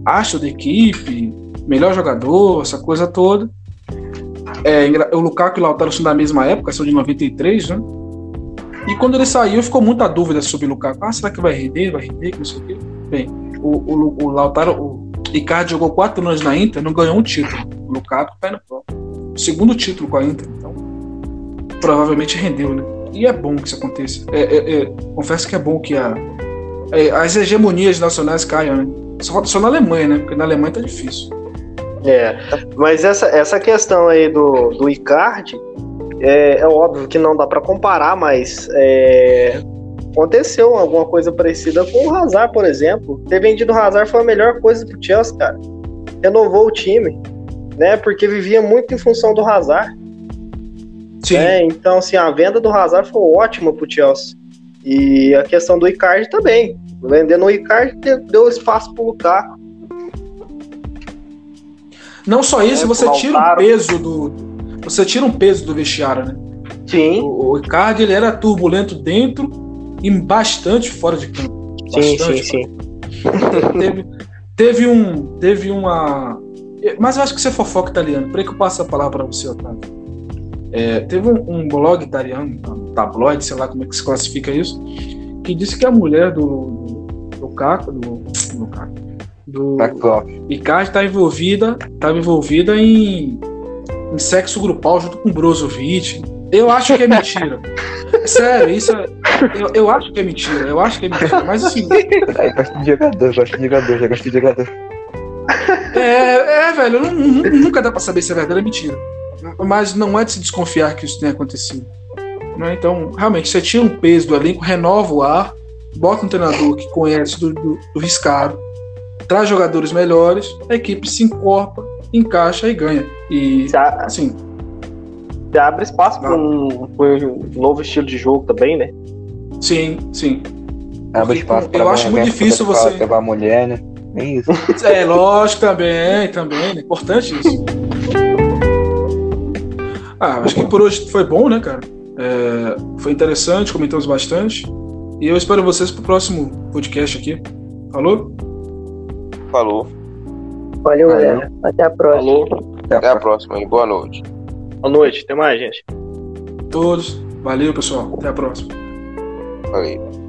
astro da equipe, melhor jogador, essa coisa toda. É, o Lukaku e o Lautaro são da mesma época, são de 93, né? E quando ele saiu, ficou muita dúvida sobre o Lukaku. Ah, será que vai render? Vai render? Que não sei o quê. Bem, o, o, o Lautaro, o Icardi jogou quatro anos na Inter, não ganhou um título. O Lukaku tá indo segundo título com a Inter, então provavelmente rendeu, né? E é bom que isso aconteça. É, é- é, confesso que é bom que a, é, as hegemonias nacionais caiam, né? Só, só na Alemanha, né? Porque na Alemanha tá difícil. É, mas essa, essa questão aí do, do Icardi, é, é óbvio que não dá pra comparar, mas é, aconteceu alguma coisa parecida com o Hazard, por exemplo. Ter vendido o Hazard foi a melhor coisa pro Chelsea, cara. Renovou o time, né? Porque vivia muito em função do Hazard. Sim. né? Então, assim, a venda do Hazard foi ótima pro Chelsea. E a questão do Icardi também. Vendendo o Icardi deu- espaço pro Lukaku. Não só isso, É, você tira um peso do. Você tira um peso do vestiário, né? Sim, O, o Icardi ele era turbulento dentro e bastante fora de campo. sim, Bastante. sim, sim. teve, teve um. Teve uma. Mas eu acho que você é fofoca italiano. Peraí que eu passo a palavra para você, Otávio. É, teve um, um blog italiano, um tabloide, sei lá como é que se classifica isso, que disse que a mulher do, do, do Caco, do, do Caco, do Backcloth. Icardi tá envolvida, tava envolvida em, em sexo grupal junto com o Brozovic. Eu acho que é mentira. (laughs) Sério, isso é, eu, eu acho que é mentira. Eu acho que é mentira. Mas assim, Aí (laughs) gosto de jogador, gosto de jogador, já gosto de jogador. É, é, velho, nu- nunca dá pra saber se é verdade ou é mentira. Mas não é de se desconfiar que isso tenha acontecido. Né? Então, realmente, você tira um peso do elenco, renova o ar, bota um treinador que conhece do, do, do riscado, traz jogadores melhores, a equipe se encorpa, encaixa e ganha. E, assim, você abre espaço para um, pra um novo estilo de jogo também, né? sim, sim. Abre espaço eu pra acho muito difícil você- levar a mulher, né? Nem isso. (laughs) É, lógico, também, também. É importante isso. Ah, acho que por hoje foi bom, né, cara? É, foi interessante, comentamos bastante. E eu espero vocês pro próximo podcast aqui. Falou? Falou. Valeu, Valeu. galera. Até a próxima. Falou. Até a próxima e boa noite. Boa noite. Até mais, gente. Todos. Valeu, pessoal. Até a próxima. Valeu.